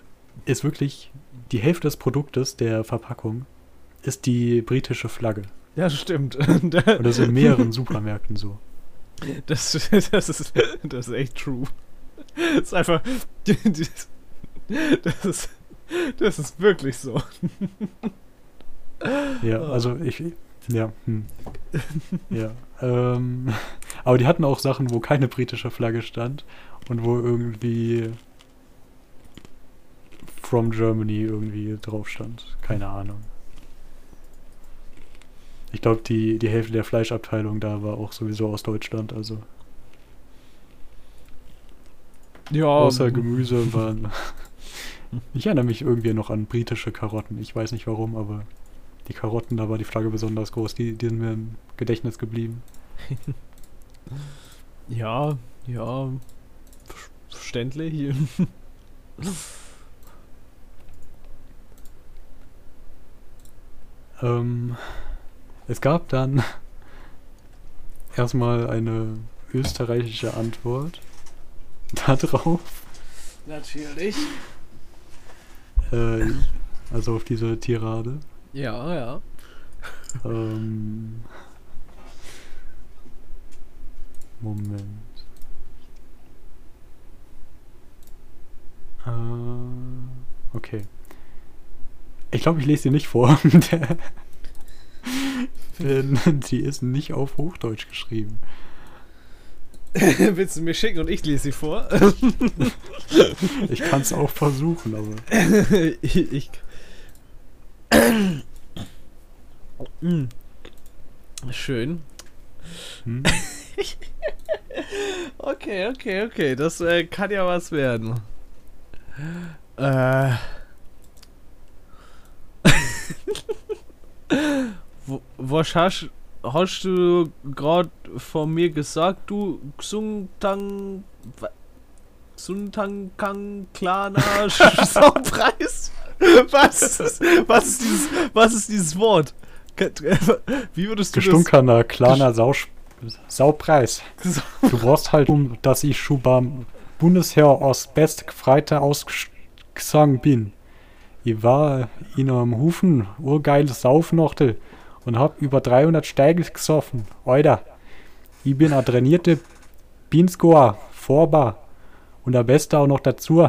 ist wirklich die Hälfte des Produktes der Verpackung ist die britische Flagge. Ja, stimmt. Das ist in mehreren Supermärkten so. Das, das, ist, das ist echt true. Das ist einfach. Das ist, das ist wirklich so. Ja, also ich. Ja, hm. ja. Ähm, aber die hatten auch Sachen, wo keine britische Flagge stand und wo irgendwie From Germany irgendwie drauf stand. Keine Ahnung. Ich glaube, die, die Hälfte der Fleischabteilung da war auch sowieso aus Deutschland, also. Ja. Außer Gemüse waren. ich erinnere mich irgendwie noch an britische Karotten. Ich weiß nicht warum, aber die Karotten, da war die Flagge besonders groß. Die, die sind mir im Gedächtnis geblieben. Ja, ja. Verständlich. Ähm, es gab dann erstmal eine österreichische Antwort darauf. Natürlich. Äh, also auf diese Tirade. Ja, ja. Ähm, Moment. Äh, okay. Ich glaube, ich lese sie nicht vor. Denn sie ist nicht auf Hochdeutsch geschrieben. Willst du mir schicken und ich lese sie vor? Ich kann es auch versuchen, aber. ich. ich Mm. Schön. Hm? Okay, okay, okay. Das äh, kann ja was werden. Äh. Was hast, hast du gerade von mir gesagt, du Xungtang. Xungtang Kang Klana Saupreis? Was ist, was, ist dieses, was ist dieses Wort? Wie würdest du Gestunkener, kleiner Sausch Saupreis. das. Du brauchst halt, um, dass ich schon beim Bundesheer aus Bestgefreite ausgesungen bin. Ich war in einem Hufen, urgeiles Saufnochtel und hab über 300 Steigel gesoffen. Alter, ich bin ein trainierte Binscoa, Vorbar und der Beste auch noch dazu.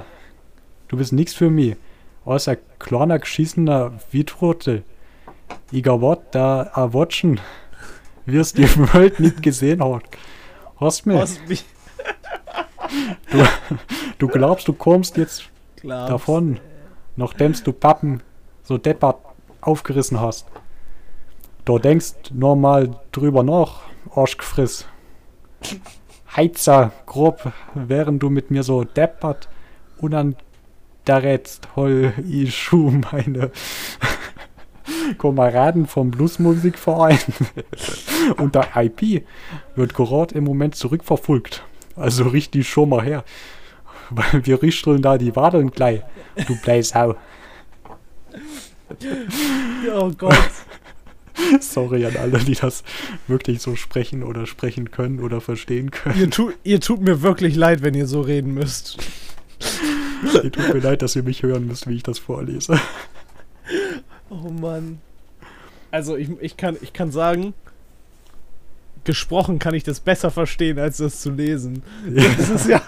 Du bist nix für mich, außer kleiner geschissener Witrottel. Ich Wort da a watchen, wirst die Welt nicht gesehen hat. Hast mir, Aus wie du glaubst, du kommst jetzt klar. davon, nachdem du Pappen so deppert aufgerissen hast. Du denkst normal drüber nach, Arschgefriss. Heizer, grob, während du mit mir so deppert und dann da rätst, hol ich schuh meine Kameraden vom Bluesmusikverein und der IP wird gerade im Moment zurückverfolgt. Also richtig schon mal her. Weil wir richten da die Wadeln gleich. Du Bleisau. Oh Gott. Sorry an alle, die das wirklich so sprechen oder sprechen können oder verstehen können. ihr, tu, ihr tut mir wirklich leid, wenn ihr so reden müsst. Mir tut mir leid, dass ihr mich hören müsst, wie ich das vorlese. Oh Mann. Also ich, ich, kann, ich kann sagen, gesprochen kann ich das besser verstehen, als das zu lesen. Das ist ja.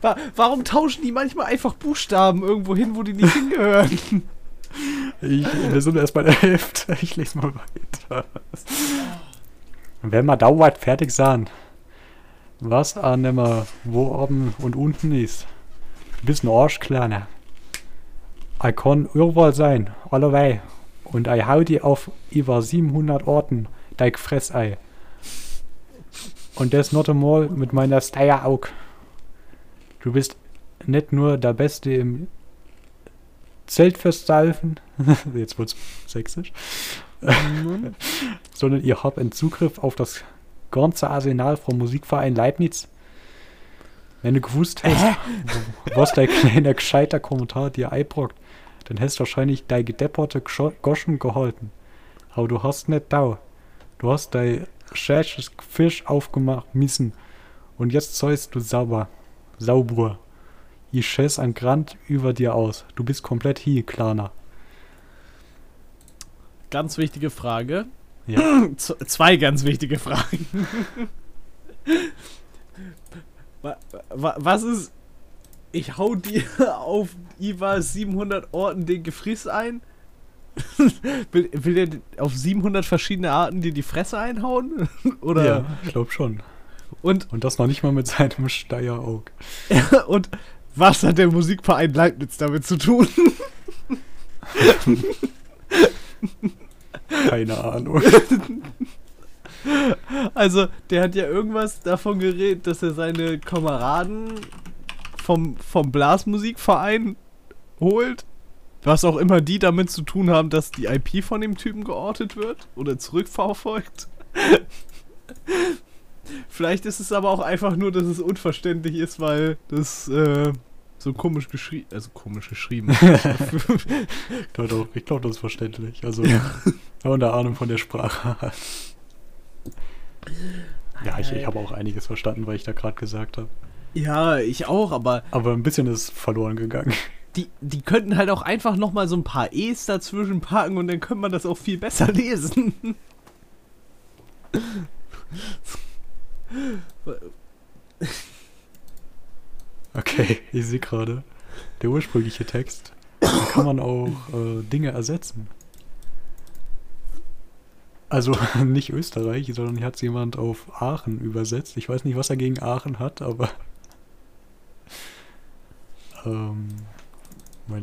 Wa- Warum tauschen die manchmal einfach Buchstaben irgendwo hin, wo die nicht hingehören? Ich, wir sind erst bei der Hälfte. Ich lese mal weiter. Wenn wir dauert fertig sind, was an immer wo oben und unten ist, du bist ein Arschkleiner. Ich kann überall sein, allerweil. Und ich hau die auf über 700 Orten, dein Fressei. Und das noch einmal mit meiner Steieraug. Du bist nicht nur der Beste im Zeltfestsalven, jetzt wird's sächsisch, sondern ihr habt einen Zugriff auf das ganze Arsenal vom Musikverein Leibniz. Wenn du gewusst hättest, was dein kleiner gescheiter Kommentar dir einbrockt, dann hättest du wahrscheinlich dein gedepperte Goschen gehalten. Aber du hast nicht da. Du hast dein schäches Fisch aufgemacht müssen. Und jetzt sollst du sauber. Sauber. Ich schäß ein Grand über dir aus. Du bist komplett hier, Kleiner. Ganz wichtige Frage. Ja. Zwei ganz wichtige Fragen. Wa- wa- Was ist. Ich hau dir auf IWA 700 Orten den Gefriss ein? will, will der auf 700 verschiedene Arten dir die Fresse einhauen? Oder. Ja, ich glaube schon. Und, Und das noch nicht mal mit seinem Steieraug. und was hat der Musikverein Leibniz damit zu tun? Keine Ahnung. Also, der hat ja irgendwas davon geredet, dass er seine Kameraden vom, vom Blasmusikverein holt. Was auch immer die damit zu tun haben, dass die IP von dem Typen geortet wird oder zurückverfolgt. Vielleicht ist es aber auch einfach nur, dass es unverständlich ist, weil das äh, so komisch geschrieben, also komisch geschrieben. Ich glaube, glaub, das ist verständlich. Also, man eine Ahnung von der Sprache. Ja, ich, ich habe auch einiges verstanden, weil ich da gerade gesagt habe. ja, ich auch, aber Aber ein bisschen ist verloren gegangen. die, die könnten halt auch einfach nochmal so ein paar E's dazwischen packen und dann könnte man das auch viel besser lesen. Okay, ich sehe gerade, der ursprüngliche Text, da kann man auch äh, Dinge ersetzen. Also nicht Österreich, sondern hier hat es jemand auf Aachen übersetzt. Ich weiß nicht, was er gegen Aachen hat, aber ähm,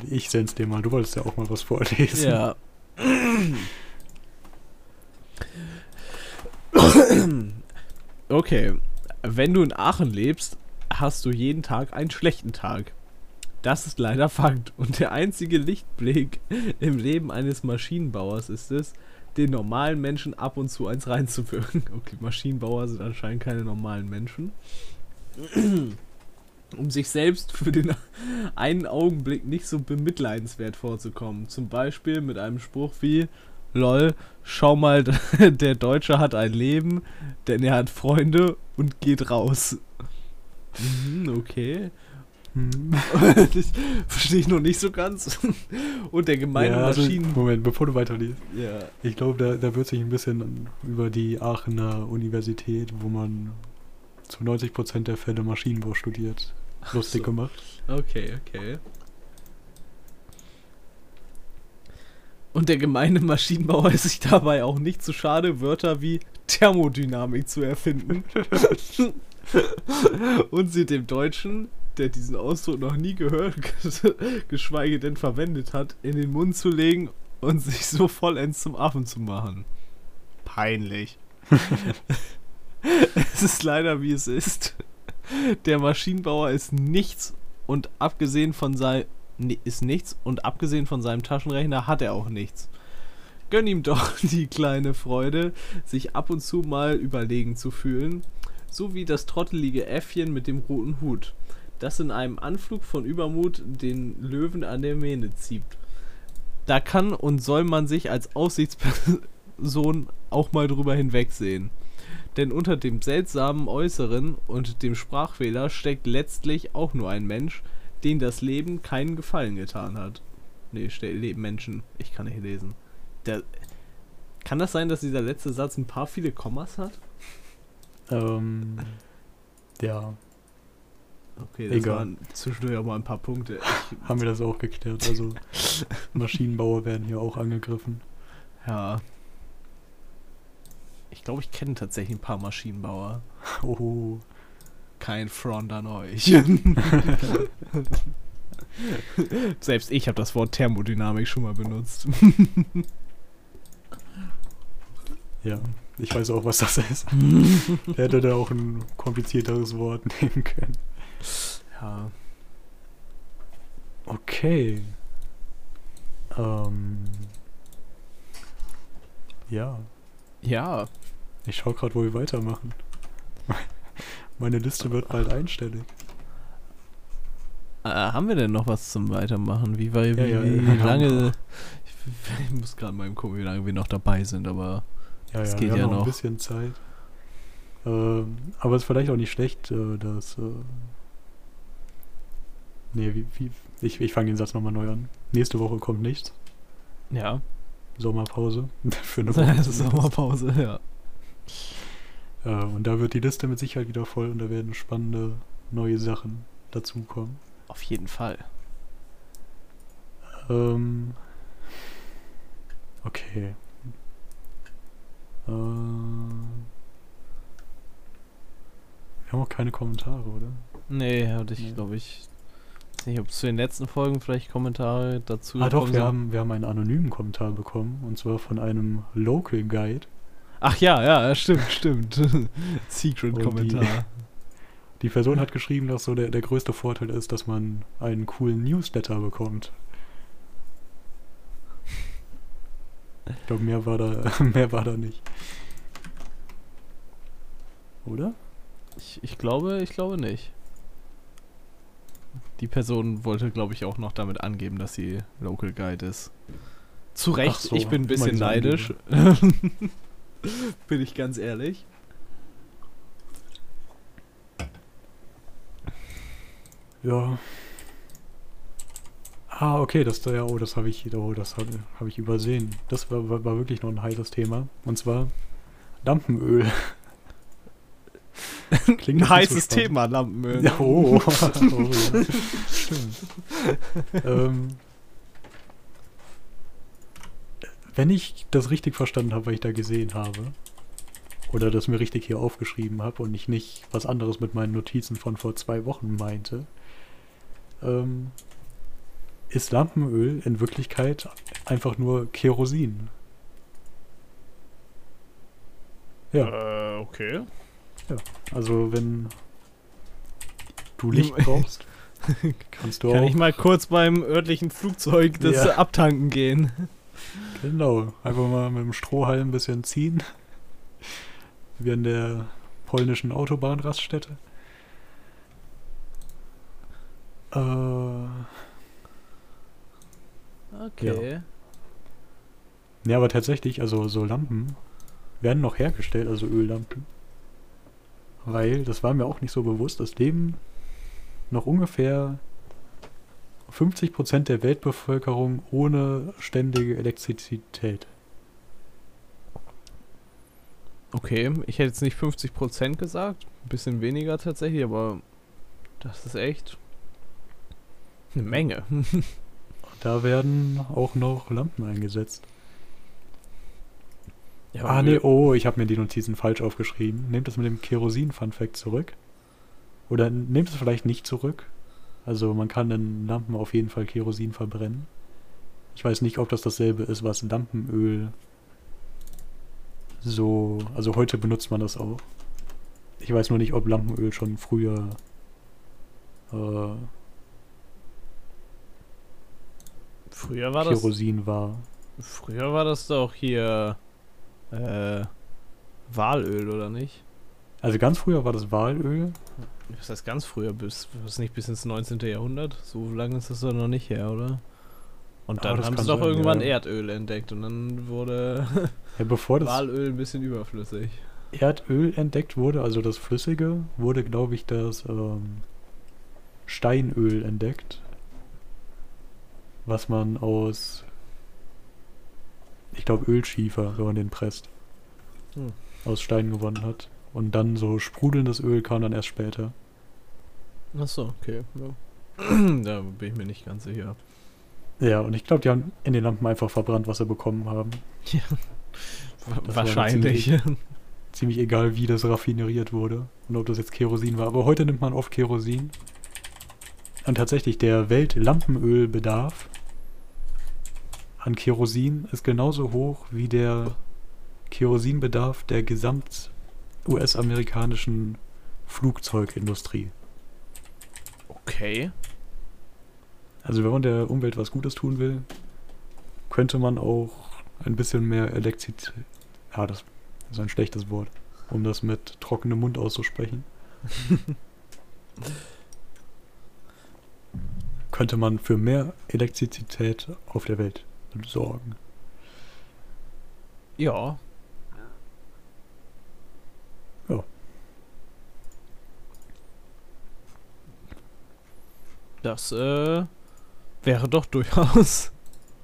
ich send's dir mal. Du wolltest ja auch mal was vorlesen. Ja. Okay, wenn du in Aachen lebst, hast du jeden Tag einen schlechten Tag. Das ist leider Fakt. Und der einzige Lichtblick im Leben eines Maschinenbauers ist es, den normalen Menschen ab und zu eins reinzuwirken. Okay, Maschinenbauer sind anscheinend keine normalen Menschen. Um sich selbst für den einen Augenblick nicht so bemitleidenswert vorzukommen. Zum Beispiel mit einem Spruch wie: Lol, schau mal, der Deutsche hat ein Leben, denn er hat Freunde und geht raus. Mhm, okay. Hm. das verstehe ich noch nicht so ganz. Und der gemeine ja, also, Maschinen. Moment, bevor du weiterliest. Ja. Ich glaube, da, da wird sich ein bisschen über die Aachener Universität, wo man zu 90% der Fälle Maschinenbau studiert, lustig so. gemacht. Okay, okay. Und der gemeine Maschinenbauer ist sich dabei auch nicht zu schade, Wörter wie Thermodynamik zu erfinden. Und sie dem Deutschen, der diesen Ausdruck noch nie gehört, geschweige denn verwendet hat, in den Mund zu legen und sich so vollends zum Affen zu machen. Peinlich. es ist leider wie es ist. Der Maschinenbauer ist nichts und abgesehen von sein ist nichts und abgesehen von seinem Taschenrechner hat er auch nichts. Gönn ihm doch die kleine Freude, sich ab und zu mal überlegen zu fühlen, so wie das trottelige Äffchen mit dem roten Hut, das in einem Anflug von Übermut den Löwen an der Mähne zieht. Da kann und soll man sich als Aussichtsperson auch mal drüber hinwegsehen. Denn unter dem seltsamen Äußeren und dem Sprachfehler steckt letztlich auch nur ein Mensch, den das Leben keinen Gefallen getan hat. Nee, steht Menschen. Ich kann nicht lesen. Der, kann das sein, dass dieser letzte Satz ein paar viele Kommas hat? Ähm, ja, Okay, das Egal. waren zwischendurch auch mal ein paar Punkte. Ich, haben wir das auch geklärt. Also Maschinenbauer werden hier auch angegriffen. ja. Ich glaube, ich kenne tatsächlich ein paar Maschinenbauer. Oh, Kein Front an euch. Selbst ich habe das Wort Thermodynamik schon mal benutzt. ja, ich weiß auch, was das ist. Er hätte da auch ein komplizierteres Wort nehmen können. ja. Okay. Ähm, ja, Ja. ich schaue gerade, wo wir weitermachen. Meine Liste wird bald einstellig. Äh, haben wir denn noch was zum Weitermachen? Wie, weil, wie, Ja, ja, wie haben lange. Ich, ich muss gerade mal gucken, wie lange wir noch dabei sind, aber. Ja, Es ja, geht wir ja haben noch noch. ein bisschen Zeit. Ähm, aber es ist vielleicht auch nicht schlecht, äh, dass. Äh, nee, wie, wie, ich, ich fange den Satz nochmal neu an. Nächste Woche kommt nichts. Ja. Sommerpause. Für eine Woche. Sommerpause, ja. Äh, und da wird die Liste mit Sicherheit wieder voll und da werden spannende neue Sachen dazukommen. Auf jeden Fall. Ähm, okay. Äh, wir haben auch keine Kommentare, oder? Nee, hatte ich, Nee. glaube ich. Weiß nicht, ob es zu den letzten Folgen vielleicht Kommentare dazu Ah doch, wir sind. haben, wir haben einen anonymen Kommentar bekommen. Und zwar von einem Local Guide. Ach ja, ja, stimmt, stimmt. Und die- Secret-Kommentar. Die Person hat geschrieben, dass so der, der größte Vorteil ist, dass man einen coolen Newsletter bekommt. Ich glaube, mehr war da, mehr war da nicht. Oder? Ich, ich glaube, ich glaube nicht. Die Person wollte, glaube ich, auch noch damit angeben, dass sie Local Guide ist. Zu Recht, so, ich bin ein bisschen neidisch. bin ich ganz ehrlich. Ja. Ah, okay, das ja, oh, das habe ich, oh, das habe hab ich übersehen. Das war, war, war wirklich noch ein heißes Thema. Und zwar Lampenöl. Klingt Ein heißes. Thema, Lampenöl. Ja, oh, oh ja. Stimmt. ähm, wenn ich das richtig verstanden habe, was ich da gesehen habe, oder das mir richtig hier aufgeschrieben habe und ich nicht was anderes mit meinen Notizen von vor zwei Wochen meinte, ähm, ist Lampenöl in Wirklichkeit einfach nur Kerosin. Ja. Äh, okay. Also wenn du Licht brauchst, kannst du Kann auch. ich mal kurz beim örtlichen Flugzeug das Ja. abtanken gehen? Genau, einfach mal mit dem Strohhalm ein bisschen ziehen. Wie an der polnischen Autobahnraststätte. Äh, Okay. ja, aber tatsächlich, also so Lampen werden noch hergestellt, also Öllampen. Weil, das war mir auch nicht so bewusst, es leben noch ungefähr 50% der Weltbevölkerung ohne ständige Elektrizität. Okay, ich hätte jetzt nicht 50% gesagt, ein bisschen weniger tatsächlich, aber das ist echt eine Menge. Da werden auch noch Lampen eingesetzt. Ja, ah, nee, oh, ich habe mir die Notizen falsch aufgeschrieben. Nehmt das mit dem Kerosin-Fun-Fact zurück. Oder nehmt es vielleicht nicht zurück. Also man kann in Lampen auf jeden Fall Kerosin verbrennen. Ich weiß nicht, ob das dasselbe ist, was Lampenöl so... Also heute benutzt man das auch. Ich weiß nur nicht, ob Lampenöl schon früher... Äh, Früher war das Kerosin war. früher war das doch hier äh, Walöl oder nicht? Also ganz früher war das Walöl. Das heißt ganz früher, bis was nicht bis ins 19. Jahrhundert. So lange ist das doch noch nicht her, oder? Und dann das haben sie doch irgendwann ja. Erdöl entdeckt und dann wurde Ja, Walöl ein bisschen überflüssig. Erdöl entdeckt wurde, also das Flüssige, wurde, glaube ich, das ähm, Steinöl entdeckt. Was man aus, ich glaube, Ölschiefer, wenn man den presst, Hm. aus Stein gewonnen hat. Und dann so sprudelndes Öl kam dann erst später. Achso, okay. Ja. da bin ich mir nicht ganz sicher. Ja, und ich glaube, die haben in den Lampen einfach verbrannt, was sie bekommen haben. Wa- Das Wahrscheinlich. Ziemlich egal, wie das raffineriert wurde und ob das jetzt Kerosin war. Aber heute nimmt man oft Kerosin. Und tatsächlich, der Weltlampenölbedarf an Kerosin ist genauso hoch wie der Kerosinbedarf der gesamt US-amerikanischen Flugzeugindustrie. okay. Also wenn man der Umwelt was Gutes tun will, könnte man auch ein bisschen mehr Elektrizität... Ja, das ist ein schlechtes Wort, um das mit trockenem Mund auszusprechen. könnte man für mehr Elektrizität auf der Welt sorgen. Ja. Ja. Das äh, wäre doch durchaus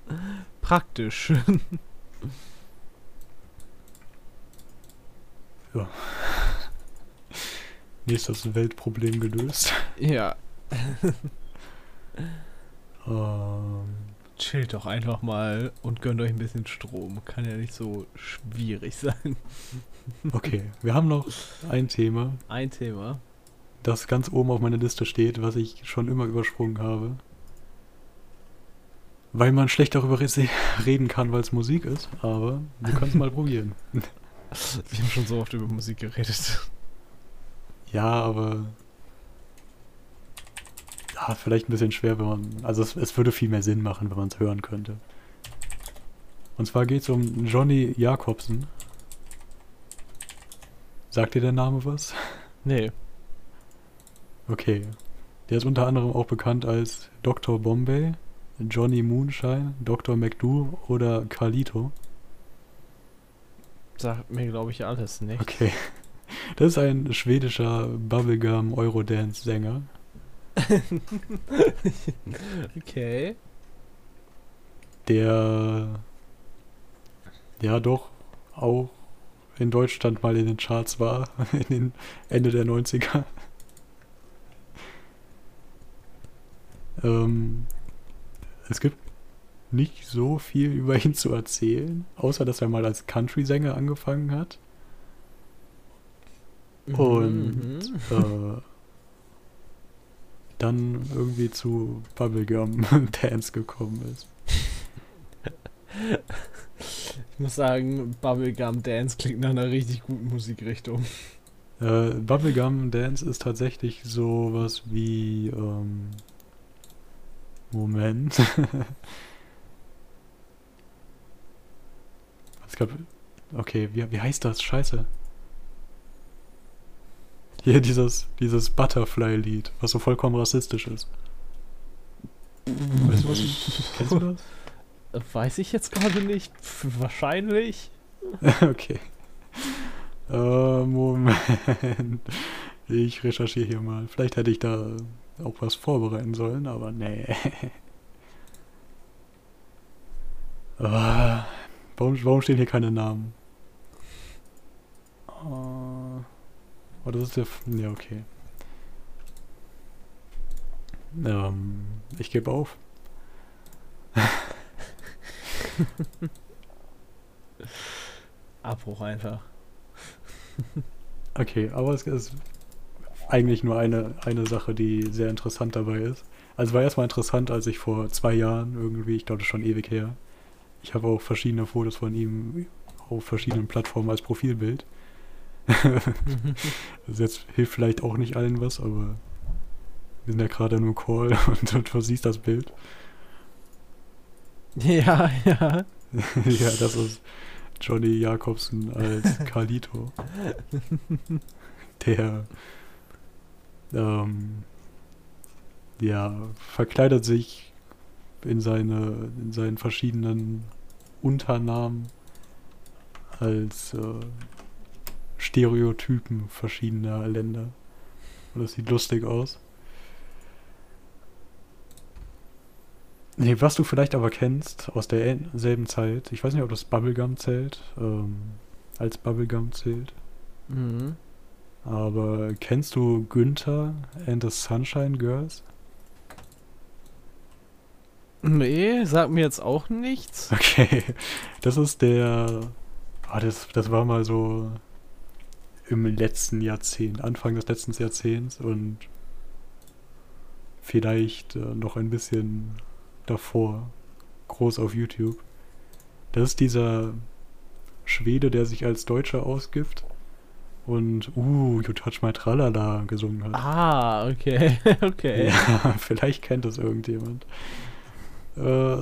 praktisch. Nächstes Weltproblem gelöst. Ja. Ähm, Chillt doch einfach mal und gönnt euch ein bisschen Strom. Kann ja nicht so schwierig sein. okay, wir haben noch ein Thema, Ein Thema. Das ganz oben auf meiner Liste steht, was ich schon immer übersprungen habe. Weil man schlecht darüber re- reden kann, weil es Musik ist, aber wir können es mal probieren. Wir haben schon so oft über Musik geredet. Ja, aber. Ja, vielleicht ein bisschen schwer, wenn man. Also, es, es würde viel mehr Sinn machen, wenn man es hören könnte. Und zwar geht es um Johnny Jakobsen. Sagt dir der Name was? Nee. Okay. Der ist unter anderem auch bekannt als Dr. Bombay, Johnny Moonshine, Dr. McDo oder Carlito. Sagt mir, glaube ich, alles nicht. Okay. Das ist ein schwedischer Bubblegum-Eurodance-Sänger. Okay. der ja doch auch in Deutschland mal in den Charts war, in den Ende der 90er. Ähm, es gibt nicht so viel über ihn zu erzählen, außer dass er mal als Country-Sänger angefangen hat und äh, dann irgendwie zu Bubblegum Dance gekommen ist. Ich muss sagen, Bubblegum Dance klingt nach einer richtig guten Musikrichtung. Äh, Bubblegum Dance ist tatsächlich sowas wie. Ähm, Moment. es gab. Okay, wie, wie heißt das? Scheiße. Hier dieses, dieses Butterfly-Lied, was so vollkommen rassistisch ist. Weißt du was? ich- Kennst du das? Weiß ich jetzt gerade nicht. Wahrscheinlich. okay. Äh, Moment. Ich recherchiere hier mal. Vielleicht hätte ich da auch was vorbereiten sollen, aber nee. Ah, warum, warum stehen hier keine Namen? Ah, Oh, das ist der. F ja, okay. Ähm, ich gebe auf. Abbruch einfach. Okay, aber es ist eigentlich nur eine, eine Sache, die sehr interessant dabei ist. Also war erstmal interessant, als ich vor zwei Jahren irgendwie, ich glaube das ist schon ewig her, ich habe auch verschiedene Fotos von ihm auf verschiedenen Plattformen als Profilbild. das jetzt hilft vielleicht auch nicht allen was, aber wir sind ja gerade nur Call und, und du siehst das Bild. Ja, ja. ja, das ist Johnny Jakobsen als Carlito. Der ähm, ja, verkleidet sich in seine in seinen verschiedenen Unternamen als äh, Stereotypen verschiedener Länder. Und das sieht lustig aus. Nee, was du vielleicht aber kennst aus derselben Zeit, ich weiß nicht, ob das Bubblegum zählt, ähm, als Bubblegum zählt, Mhm. Aber kennst du Günther and the Sunshine Girls? Nee, sagt mir jetzt auch nichts. Okay, das ist der, ah, das, das war mal so im letzten Jahrzehnt, Anfang des letzten Jahrzehnts und vielleicht äh, noch ein bisschen davor, groß auf YouTube. Das ist dieser Schwede, der sich als Deutscher ausgibt und Uh, You Touch My Tralala gesungen hat. Ah, okay. okay. Ja, vielleicht kennt das irgendjemand. Äh,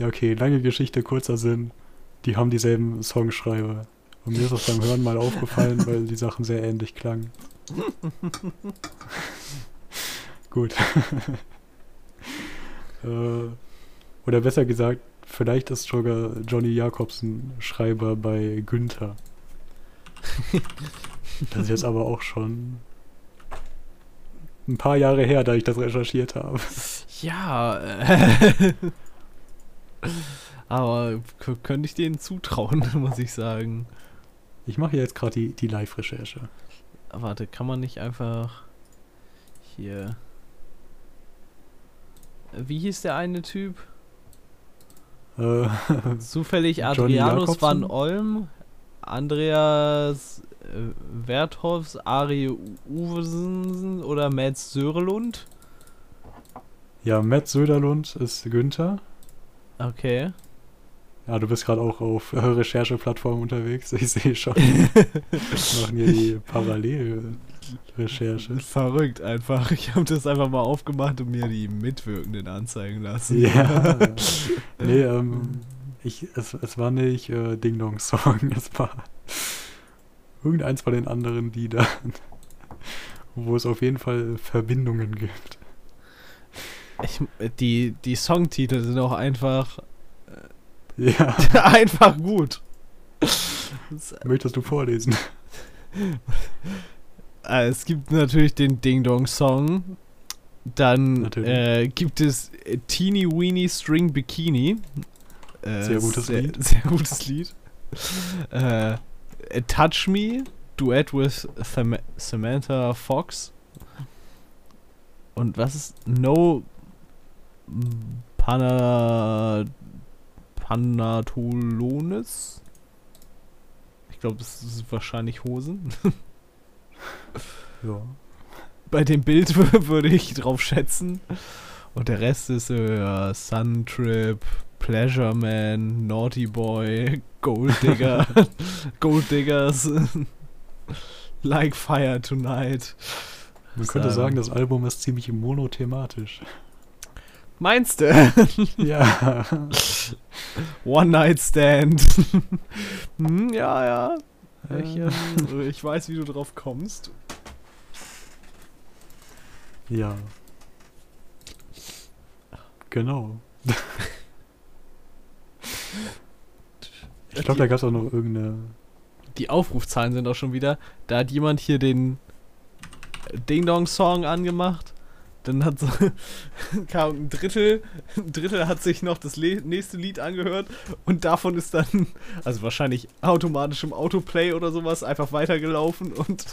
ja, okay, lange Geschichte, kurzer Sinn. Die haben dieselben Songschreiber. Und mir ist das beim Hören mal aufgefallen, weil die Sachen sehr ähnlich klangen. Gut. äh, oder besser gesagt, vielleicht ist sogar Johnny Jakobsen Schreiber bei Günther. Das ist jetzt aber auch schon ein paar Jahre her, da ich das recherchiert habe. Ja, äh, aber könnte ich denen zutrauen, muss ich sagen. Ich mache jetzt gerade die, die Live-Recherche. Warte, kann man nicht einfach hier. Wie hieß der eine Typ? Äh, Zufällig Adrianus van? Olm, Andreas Werthoffs, Ari Uwesen oder Mats Sörelund. ja, Matt Söderlund ist Günther. Okay. Ja, du bist gerade auch auf äh, Rechercheplattformen unterwegs. Ich sehe schon. Wir machen hier die Parallelrecherche. Verrückt einfach. Ich habe das einfach mal aufgemacht und mir die Mitwirkenden anzeigen lassen. Ja. nee, ähm, ich, es, es war nicht äh, Ding Dong Song, es war irgendeins von den anderen Liedern, wo es auf jeden Fall Verbindungen gibt. Ich, die, die Songtitel sind auch einfach, Ja, einfach gut. Möchtest du vorlesen? äh, es gibt natürlich den Ding Dong Song. Dann äh, gibt es äh, Teeny Weeny String Bikini. Äh, Sehr gutes sehr, Lied. Sehr gutes Lied. äh, äh, Touch Me, Duett with Tham Samantha Fox. Und was ist No Pana Panatolones? Ich glaube, das ist wahrscheinlich Hosen. Ja. Bei dem Bild wür- würde ich drauf schätzen. Und der Rest ist äh, Sun Trip, Pleasure Man, Naughty Boy, Gold Digger, Gold Diggers, Like Fire Tonight. Man könnte Ähm. sagen, das Album ist ziemlich monothematisch. Meinst du? Ja. One Night Stand. hm, ja, ja. Ich, Äh, ich weiß, wie du drauf kommst. ja. Genau. Ich glaube, da gab es auch noch irgendeine. die Aufrufzahlen sind auch schon wieder. Da hat jemand hier den Ding Dong Song angemacht. Dann hat so, kam ein Drittel, ein Drittel hat sich noch das nächste Lied angehört und davon ist dann, also wahrscheinlich automatisch im Autoplay oder sowas, einfach weitergelaufen und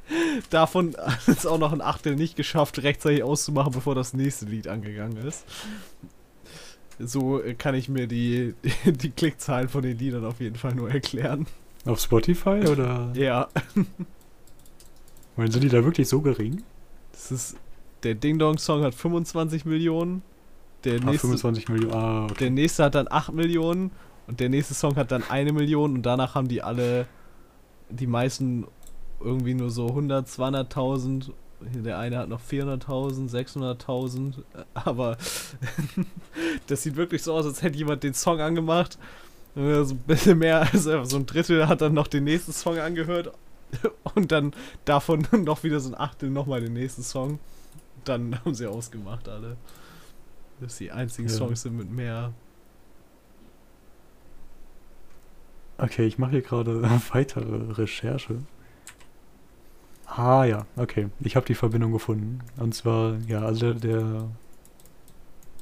davon es auch noch ein Achtel nicht geschafft, rechtzeitig auszumachen, bevor das nächste Lied angegangen ist. So äh, kann ich mir die, die, die Klickzahlen von den Liedern auf jeden Fall nur erklären. Auf Spotify oder? Ja. Meinen, sind die da wirklich so gering? Das ist. Der Ding Dong Song hat 25 Millionen. Der Ah, nächste, 25 Millionen. Ah, okay. der nächste hat dann 8 Millionen. Und der nächste Song hat dann eine Million. Und danach haben die alle. Die meisten irgendwie nur so 100, 200.000. Der eine hat noch 400.000, 600.000. Aber das sieht wirklich so aus, als hätte jemand den Song angemacht. äh, So ein bisschen mehr, also so ein Drittel hat dann noch den nächsten Song angehört. Und dann davon noch wieder so ein Achtel nochmal den nächsten Song. Dann haben sie ausgemacht alle. Dass die einzigen Ja. Songs sind mit mehr. Okay, ich mache hier gerade weitere Recherche. Ah ja, okay. Ich habe die Verbindung gefunden. Und zwar, ja, also der, der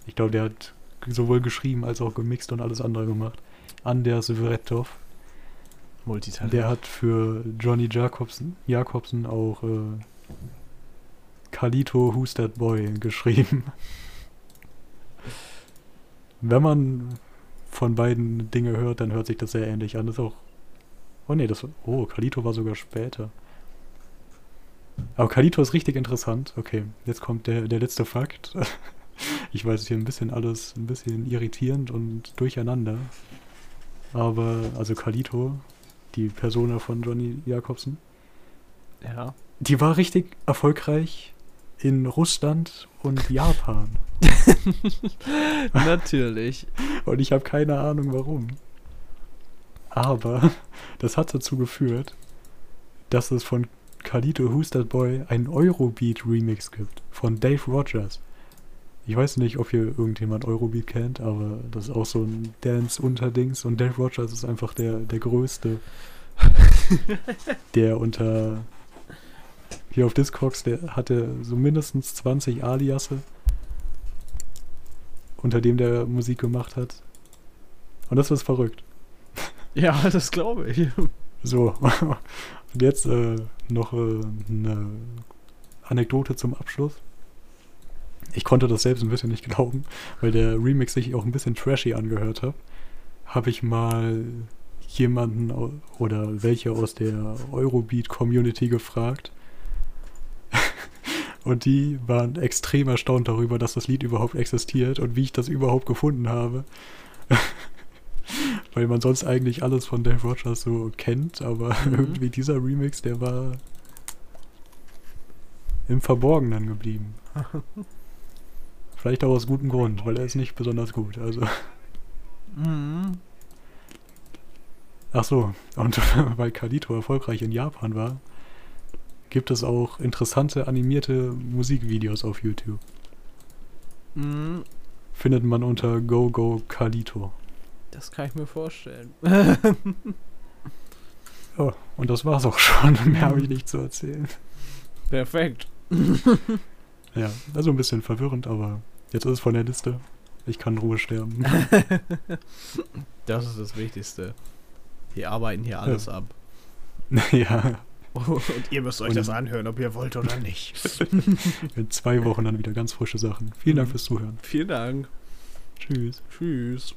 ich glaube, der hat sowohl geschrieben als auch gemixt und alles andere gemacht. Anders Vretov. Multitalent. Der hat für Johnny Jacobsen, Jacobsen auch äh, Kalito Who's That Boy geschrieben. Wenn man von beiden Dinge hört, dann hört sich das sehr ähnlich an. Das ist auch. Oh nee, das. Oh, Kalito war sogar später. Aber Kalito ist richtig interessant. Okay, jetzt kommt der, der letzte Fakt. Ich weiß hier ein bisschen alles, ein bisschen irritierend und durcheinander. Aber, also Kalito, die Persona von Johnny Jacobsen, ja. die war richtig erfolgreich in Russland und Japan. Natürlich. Und ich habe keine Ahnung warum. Aber das hat dazu geführt, dass es von Kalito Who's That Boy einen Eurobeat Remix gibt von Dave Rogers. Ich weiß nicht, ob hier irgendjemand Eurobeat kennt, aber das ist auch so ein Dance-Unterdings und Dave Rogers ist einfach der, der Größte. der unter hier auf Discogs, der hatte so mindestens 20 Aliasse, unter dem der Musik gemacht hat. Und das ist verrückt. Ja, das glaube ich. So, und jetzt äh, noch äh, eine Anekdote zum Abschluss. Ich konnte das selbst ein bisschen nicht glauben, weil der Remix sich auch ein bisschen trashy angehört hat. Habe ich mal jemanden oder welche aus der Eurobeat-Community gefragt. Und die waren extrem erstaunt darüber, dass das Lied überhaupt existiert und wie ich das überhaupt gefunden habe. Weil man sonst eigentlich alles von Dave Rogers so kennt, aber Mhm. irgendwie dieser Remix, der war im Verborgenen geblieben. Vielleicht auch aus gutem Grund, weil er ist nicht besonders gut. Also, Mhm. ach so, und weil Kalito erfolgreich in Japan war, gibt es auch interessante animierte Musikvideos auf YouTube. Mhm. Findet man unter Go Go Kalito. Das kann ich mir vorstellen. Ja, und das war's auch schon. Mehr habe ich nicht zu erzählen. Perfekt. Ja, also ein bisschen verwirrend, aber jetzt ist es von der Liste. Ich kann in Ruhe sterben. Das ist das Wichtigste. Wir arbeiten hier alles ab. ja, Und ihr müsst euch Und- das anhören, ob ihr wollt oder nicht. in zwei Wochen dann wieder ganz frische Sachen. Vielen Dank Mhm. fürs Zuhören. Vielen Dank. Tschüss. Tschüss.